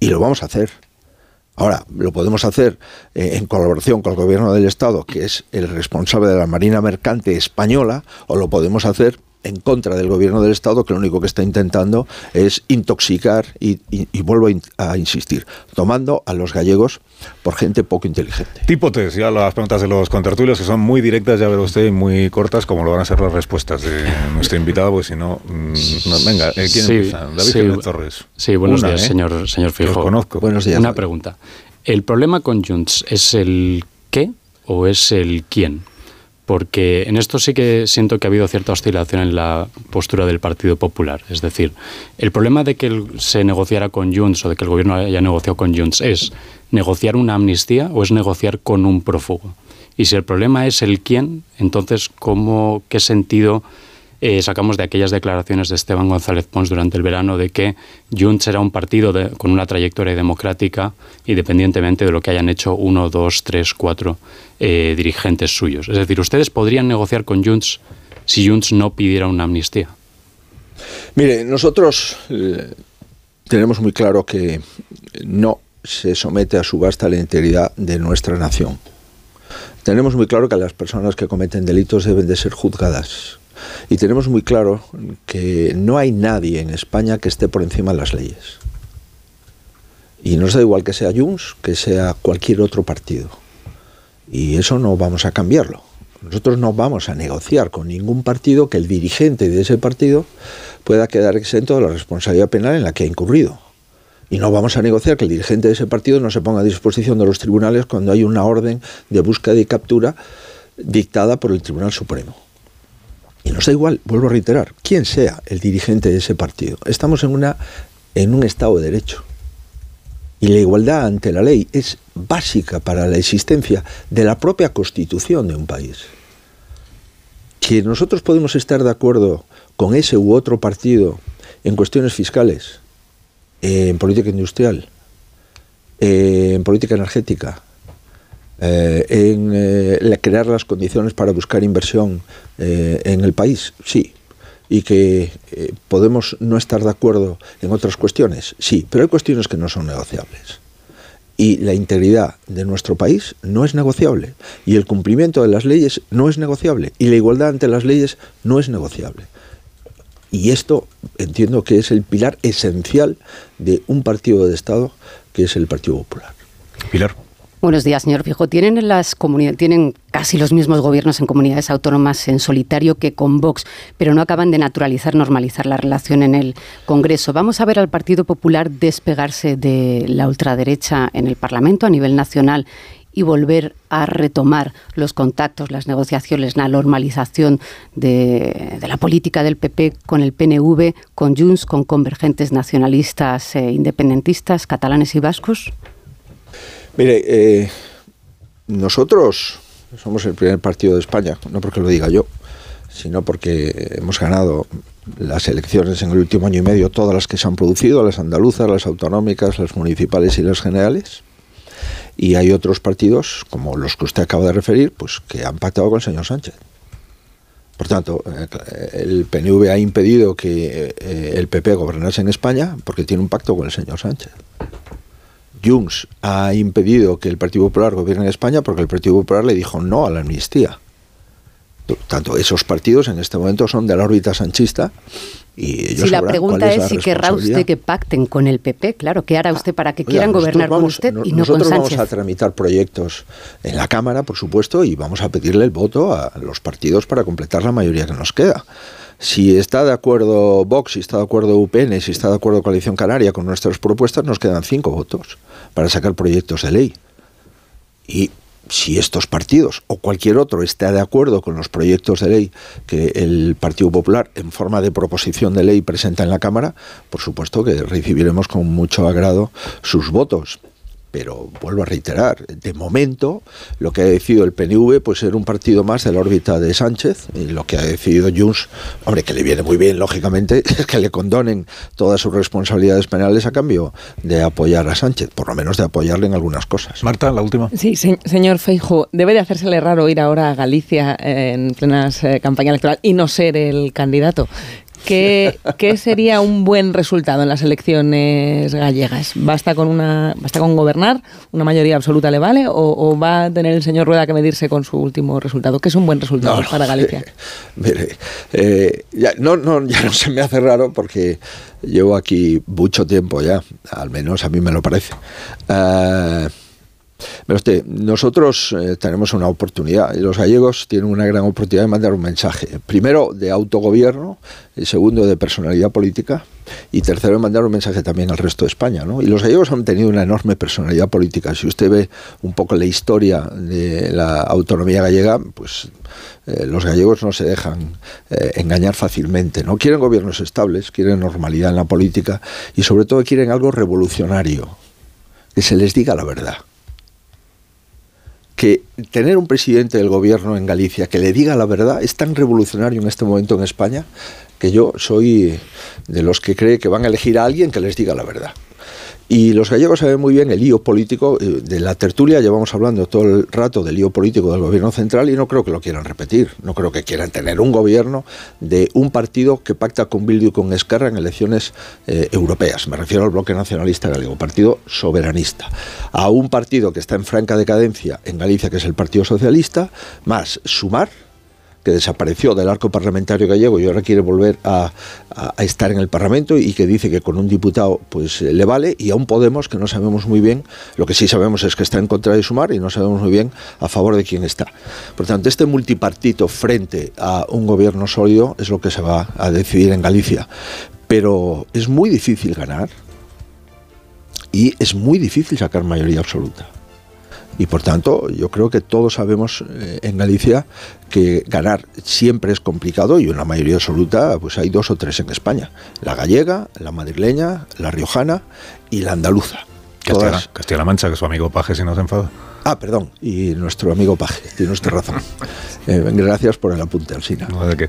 Y lo vamos a hacer. Ahora, lo podemos hacer eh, en colaboración con el gobierno del Estado, que es el responsable de la Marina Mercante española, o lo podemos hacer en contra del gobierno del Estado, que lo único que está intentando es intoxicar, y, vuelvo a, insistir, tomando a los gallegos por gente poco inteligente. Tipo test, ya las preguntas de los contertulios, que son muy directas, ya verá usted, y muy cortas, como lo van a ser las respuestas de nuestro invitado, pues si no, mm, venga, ¿quién sí, empieza? David Torres. Sí, buenos días, ¿eh? señor, señor Fijo. conozco. Buenos días. Una pregunta. ¿El problema con Junts es el qué o es el quién? Porque en esto sí que siento que ha habido cierta oscilación en la postura del Partido Popular. Es decir, el problema de que se negociara con Junts o de que el gobierno haya negociado con Junts es negociar una amnistía o es negociar con un prófugo. Y si el problema es el quién, entonces ¿cómo, qué sentido eh, sacamos de aquellas declaraciones de Esteban González Pons durante el verano de que Junts era un partido con una trayectoria democrática independientemente de lo que hayan hecho uno, dos, tres, cuatro eh, dirigentes suyos. Es decir, ¿ustedes podrían negociar con Junts si Junts no pidiera una amnistía? Mire, nosotros eh, tenemos muy claro que no se somete a subasta la integridad de nuestra nación. Tenemos muy claro que las personas que cometen delitos deben de ser juzgadas y tenemos muy claro que no hay nadie en España que esté por encima de las leyes. Y nos da igual que sea Junts, que sea cualquier otro partido. Y eso no vamos a cambiarlo. Nosotros no vamos a negociar con ningún partido que el dirigente de ese partido pueda quedar exento de la responsabilidad penal en la que ha incurrido. Y no vamos a negociar que el dirigente de ese partido no se ponga a disposición de los tribunales cuando hay una orden de búsqueda y captura dictada por el Tribunal Supremo. Y nos da igual, vuelvo a reiterar, quién sea el dirigente de ese partido. Estamos en, una, en un Estado de Derecho. Y la igualdad ante la ley es básica para la existencia de la propia constitución de un país. Que nosotros podemos estar de acuerdo con ese u otro partido en cuestiones fiscales, en política industrial, en política energética, eh, en eh, crear las condiciones para buscar inversión eh, en el país, sí. Y que podemos no estar de acuerdo en otras cuestiones, sí, pero hay cuestiones que no son negociables. Y la integridad de nuestro país no es negociable. Y el cumplimiento de las leyes no es negociable. Y la igualdad ante las leyes no es negociable. Y esto entiendo que es el pilar esencial de un partido de Estado que es el Partido Popular. Pilar. Buenos días, señor Fijo. Tienen tienen casi los mismos gobiernos en comunidades autónomas en solitario que con Vox, pero no acaban de naturalizar, normalizar la relación en el Congreso. Vamos a ver al Partido Popular despegarse de la ultraderecha en el Parlamento a nivel nacional y volver a retomar los contactos, las negociaciones, la normalización de, la política del PP con el PNV, con Junts, con convergentes nacionalistas e independentistas, catalanes y vascos? Mire, eh, nosotros somos el primer partido de España, no porque lo diga yo, sino porque hemos ganado las elecciones en el último año y medio, todas las que se han producido, las andaluzas, las autonómicas, las municipales y las generales y hay otros partidos, como los que usted acaba de referir, pues que han pactado con el señor Sánchez. Por tanto, eh, el PNV ha impedido que eh, el PP gobernase en España porque tiene un pacto con el señor Sánchez. Junts ha impedido que el Partido Popular gobierne en España porque el Partido Popular le dijo no a la amnistía. Tanto, esos partidos en este momento son de la órbita sanchista y si la pregunta es, si querrá usted que pacten con el PP, claro, ¿qué hará usted para que quieran gobernar con usted y no con Sánchez? Nosotros vamos a tramitar proyectos en la Cámara, por supuesto, y vamos a pedirle el voto a los partidos para completar la mayoría que nos queda. Si está de acuerdo Vox, si está de acuerdo UPN, si está de acuerdo Coalición Canaria con nuestras propuestas, nos quedan cinco votos para sacar proyectos de ley. Y si estos partidos o cualquier otro está de acuerdo con los proyectos de ley que el Partido Popular en forma de proposición de ley presenta en la Cámara, por supuesto que recibiremos con mucho agrado sus votos. Pero vuelvo a reiterar, de momento lo que ha decidido el PNV pues ser un partido más de la órbita de Sánchez y lo que ha decidido Junts, hombre, que le viene muy bien lógicamente, [LAUGHS] es que le condonen todas sus responsabilidades penales a cambio de apoyar a Sánchez, por lo menos de apoyarle en algunas cosas. Marta, la última. Sí, señor Feijo, debe de hacérsele raro ir ahora a Galicia en plenas eh, campaña electoral y no ser el candidato. ¿Qué, sería un buen resultado en las elecciones gallegas? ¿Basta con, una, ¿Basta con gobernar? ¿Una mayoría absoluta le vale? ¿O, va a tener el señor Rueda que medirse con su último resultado? ¿Qué es un buen resultado para Galicia? [LAUGHS] mire, eh, ya, no, no, ya no se me hace raro porque llevo aquí mucho tiempo ya, al menos a mí me lo parece. Uh, usted, nosotros eh, tenemos una oportunidad y los gallegos tienen una gran oportunidad de mandar un mensaje. Primero, de autogobierno, segundo, de personalidad política y tercero, de mandar un mensaje también al resto de España. ¿no? Y los gallegos han tenido una enorme personalidad política. Si usted ve un poco la historia de la autonomía gallega, pues eh, los gallegos no se dejan eh, engañar fácilmente. No quieren gobiernos estables, quieren normalidad en la política y sobre todo quieren algo revolucionario, que se les diga la verdad que tener un presidente del gobierno en Galicia que le diga la verdad es tan revolucionario en este momento en España que yo soy de los que cree que van a elegir a alguien que les diga la verdad. Y los gallegos saben muy bien el lío político. Eh, de la tertulia llevamos hablando todo el rato del lío político del gobierno central y no creo que lo quieran repetir. No creo que quieran tener un gobierno de un partido que pacta con Bildu y con Esquerra en elecciones eh, europeas. Me refiero al bloque nacionalista gallego, partido soberanista. A un partido que está en franca decadencia en Galicia, que es el Partido Socialista, más sumar que desapareció del arco parlamentario gallego y ahora quiere volver a, estar en el Parlamento y que dice que con un diputado pues le vale y aún Podemos que no sabemos muy bien, lo que sí sabemos es que está en contra de Sumar y no sabemos muy bien a favor de quién está. Por tanto, este multipartito frente a un gobierno sólido es lo que se va a decidir en Galicia. Pero es muy difícil ganar y es muy difícil sacar mayoría absoluta. Y por tanto, yo creo que todos sabemos eh, en Galicia que ganar siempre es complicado y una mayoría absoluta, pues hay dos o tres en España. La gallega, la madrileña, la riojana y la andaluza. Castilla-La Mancha, que su amigo Paje, si no se enfada. Ah, perdón, y nuestro amigo Paje, tiene usted razón. [LAUGHS] Eh, gracias por el apunte, Alsina. No, ¿de qué?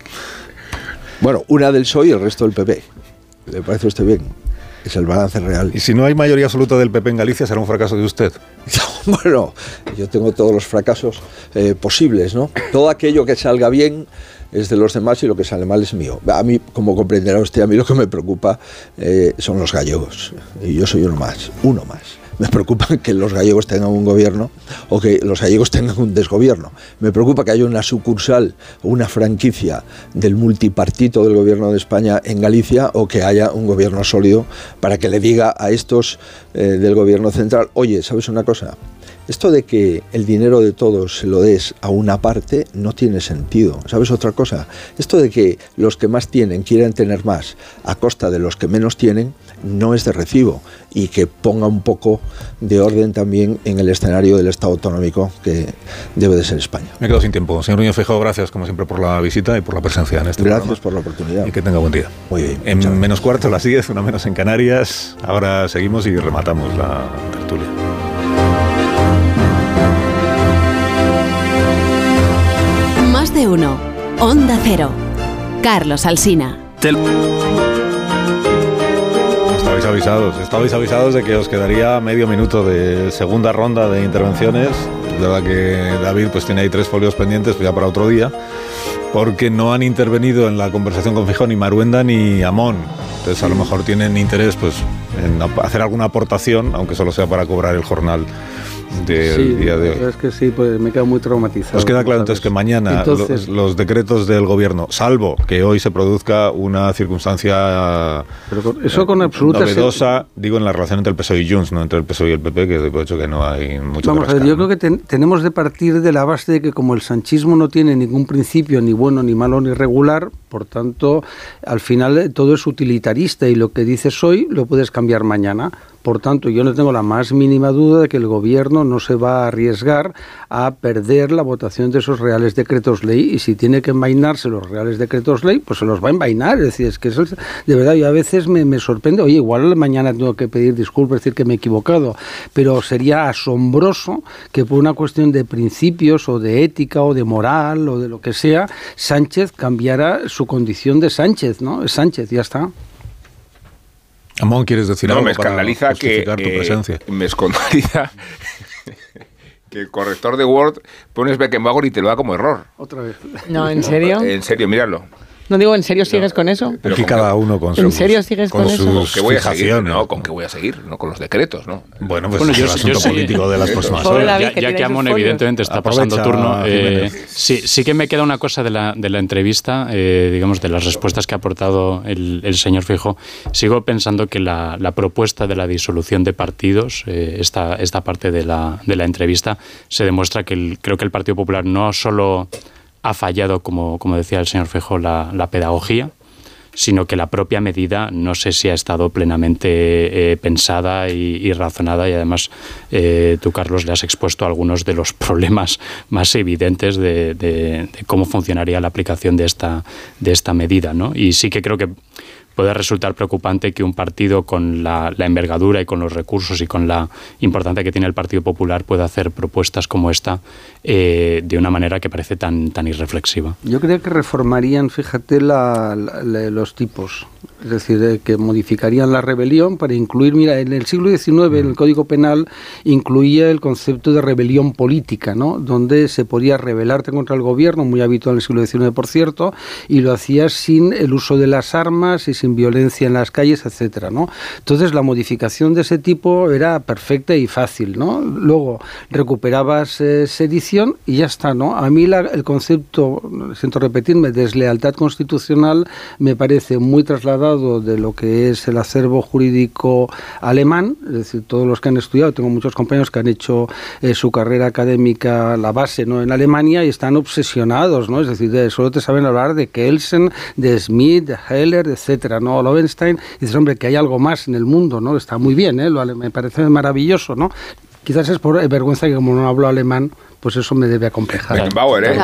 Bueno, una del PSOE y el resto del PP. ¿Le parece usted bien? Es el balance real. Y si no hay mayoría absoluta del PP en Galicia, será un fracaso de usted. [LAUGHS] bueno, yo tengo todos los fracasos eh, posibles, ¿no? Todo aquello que salga bien es de los demás y lo que sale mal es mío. A mí, como comprenderá usted, a mí lo que me preocupa eh, son los gallegos. Y yo soy uno más, uno más me preocupa [LAUGHS] que los gallegos tengan un gobierno o que los gallegos tengan un desgobierno. Me preocupa que haya una sucursal o una franquicia del multipartito del gobierno de España en Galicia o que haya un gobierno sólido para que le diga a estos eh, del gobierno central, oye, ¿sabes una cosa? Esto de que el dinero de todos se lo des a una parte no tiene sentido. ¿Sabes otra cosa? Esto de que los que más tienen quieren tener más a costa de los que menos tienen no es de recibo y que ponga un poco de orden también en el escenario del Estado autonómico que debe de ser España. Me quedo sin tiempo. Señor Niño Fijó, gracias como siempre por la visita y por la presencia en este Gracias por la oportunidad. Y que tenga buen día. Muy bien. En menos cuarto, las 10, una menos en Canarias. Ahora seguimos y rematamos la tertulia. Más de uno. Onda Cero. Carlos Alsina. Avisados, estabais avisados de que os quedaría medio minuto de segunda ronda de intervenciones. De verdad que David pues tiene ahí tres folios pendientes pues ya para otro día, porque no han intervenido en la conversación con Fijón ni Maruenda ni Amón. Entonces a lo mejor tienen interés pues en hacer alguna aportación, aunque solo sea para cobrar el jornal del día de hoy. Es que sí, pues me quedo muy traumatizado. Os queda claro entonces que mañana los, decretos del gobierno, salvo que hoy se produzca una circunstancia eso con eh, absoluta novedosa, digo en la relación entre el PSOE y Junts, no entre el PSOE y el PP, que de hecho que no hay mucho Vamos a ver, yo creo que tenemos de partir de la base de que como el sanchismo no tiene ningún principio ni bueno, ni malo, ni regular, por tanto, al final todo es utilitarista y lo que dices hoy lo puedes cambiar mañana. Por tanto, yo no tengo la más mínima duda de que el gobierno no se va a arriesgar a perder la votación de esos reales decretos ley y si tiene que envainarse los reales decretos ley, pues se los va a envainar. Es decir, es que eso de verdad yo a veces me, sorprende, oye, igual mañana tengo que pedir disculpas, decir que me he equivocado, pero sería asombroso que por una cuestión de principios o de ética o de moral o de lo que sea, Sánchez cambiara su condición de Sánchez, ¿no? Es Sánchez, ya está. Amón, ¿quieres decir no, algo me escandaliza que tu eh, presencia? me escandaliza [LAUGHS] que el corrector de Word pones Beckenbauer y te lo da como error. Otra vez. No, ¿en serio? En serio, míralo. No digo, ¿en serio sigues con eso? Pero Aquí cada uno con sus, ¿En serio sigues con, eso? ¿Con qué voy a seguir? No, ¿con qué voy a seguir? No, con los decretos, ¿no? Bueno, pues es el asunto político de las próximas horas. Ya, ya, que Amón evidentemente está pasando turno, eh, sí, sí que me queda una cosa de la, de la entrevista, eh, digamos, de las respuestas que ha aportado el, el señor Fijo. Sigo pensando que la, la, propuesta de la disolución de partidos, eh, esta, esta parte de la, de la entrevista, se demuestra que el, creo que el Partido Popular no solo ha fallado, como, como decía el señor Fejo, la, la pedagogía, sino que la propia medida no sé si ha estado plenamente eh, pensada y, razonada y además eh, tú, Carlos, le has expuesto algunos de los [LAUGHS] problemas más evidentes de, de, de, cómo funcionaría la aplicación de esta, de esta medida. ¿no? Y sí que creo que puede resultar preocupante que un partido con la, la, envergadura y con los recursos y con la importancia que tiene el Partido Popular pueda hacer propuestas como esta eh, de una manera que parece tan, tan irreflexiva. Yo creo que reformarían, fíjate, la, la, los tipos. Es decir, eh, que modificarían la rebelión para incluir, mira, en el siglo XIX el Código Penal incluía el concepto de rebelión política, ¿no? Donde se podía rebelarte contra el gobierno, muy habitual en el siglo XIX, por cierto, y lo hacías sin el uso de las armas y sin violencia en las calles, etcétera. Entonces la modificación de ese tipo era perfecta y fácil, ¿no? Luego recuperabas eh, sedición y ya está, ¿no? A mí el concepto, siento repetirme, deslealtad constitucional me parece muy trasladado de lo que es el acervo jurídico alemán, es decir, todos los que han estudiado, tengo muchos compañeros que han hecho eh, su carrera académica, la base, ¿no? En Alemania y están obsesionados, ¿no? Es decir, de, solo te saben hablar de Kelsen, de Smith, de Heller, etcétera etcétera, ¿no? Lovenstein, y dices, hombre, que hay algo más en el mundo, ¿no? Está muy bien, ¿eh? me parece maravilloso, ¿no? Quizás es por vergüenza que como no hablo alemán, pues eso me debe acomplejar. Beckenbauer, ¿eh?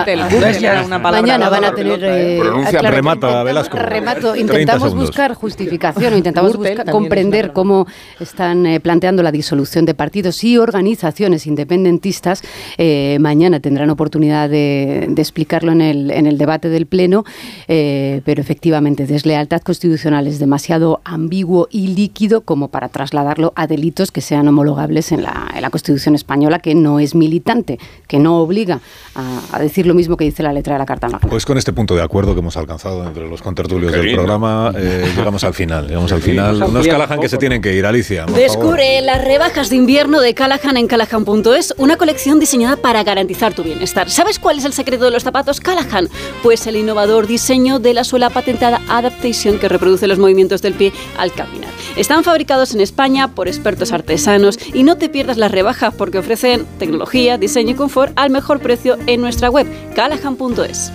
Mañana van a tener... Eh, Pronuncia remata, Velasco. Remato. Intentamos buscar justificación o intentamos buscar, comprender cómo están eh, planteando la disolución de partidos y organizaciones independentistas. Eh, mañana tendrán oportunidad de, de, explicarlo en el, en el debate del Pleno, pero efectivamente deslealtad constitucional es demasiado ambiguo y líquido como para trasladarlo a delitos que sean homologables en la, en la Constitución española, que no es militante que no obliga a, decir lo mismo que dice la letra de la Carta Magna. Pues con este punto de acuerdo que hemos alcanzado entre los contertulios del programa, eh, llegamos al final. Llegamos al final. No es Callahan que se tienen que ir, Alicia. Descubre las rebajas de invierno de Callahan en Callahan.es, una colección diseñada para garantizar tu bienestar. ¿Sabes cuál es el secreto de los zapatos Callahan? Pues el innovador diseño de la suela patentada Adaptation que reproduce los movimientos del pie al caminar. Están fabricados en España por expertos artesanos y no te pierdas las rebajas porque ofrecen tecnología, diseño y confort al mejor precio en nuestra web, callahan.es.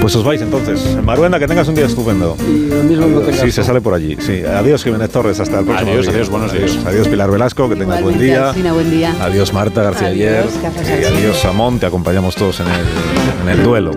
Pues os vais entonces. Maruenda, que tengas un día estupendo. Sí, se sale por allí. Sí. Adiós, Jiménez Torres. Hasta el próximo Adiós, día. adiós, buenos días. Adiós, Pilar Velasco, que tengas buen día. Buen día. Adiós, Marta García Adiós, Ayer. Y adiós, Samón. Te acompañamos todos en el, en el duelo.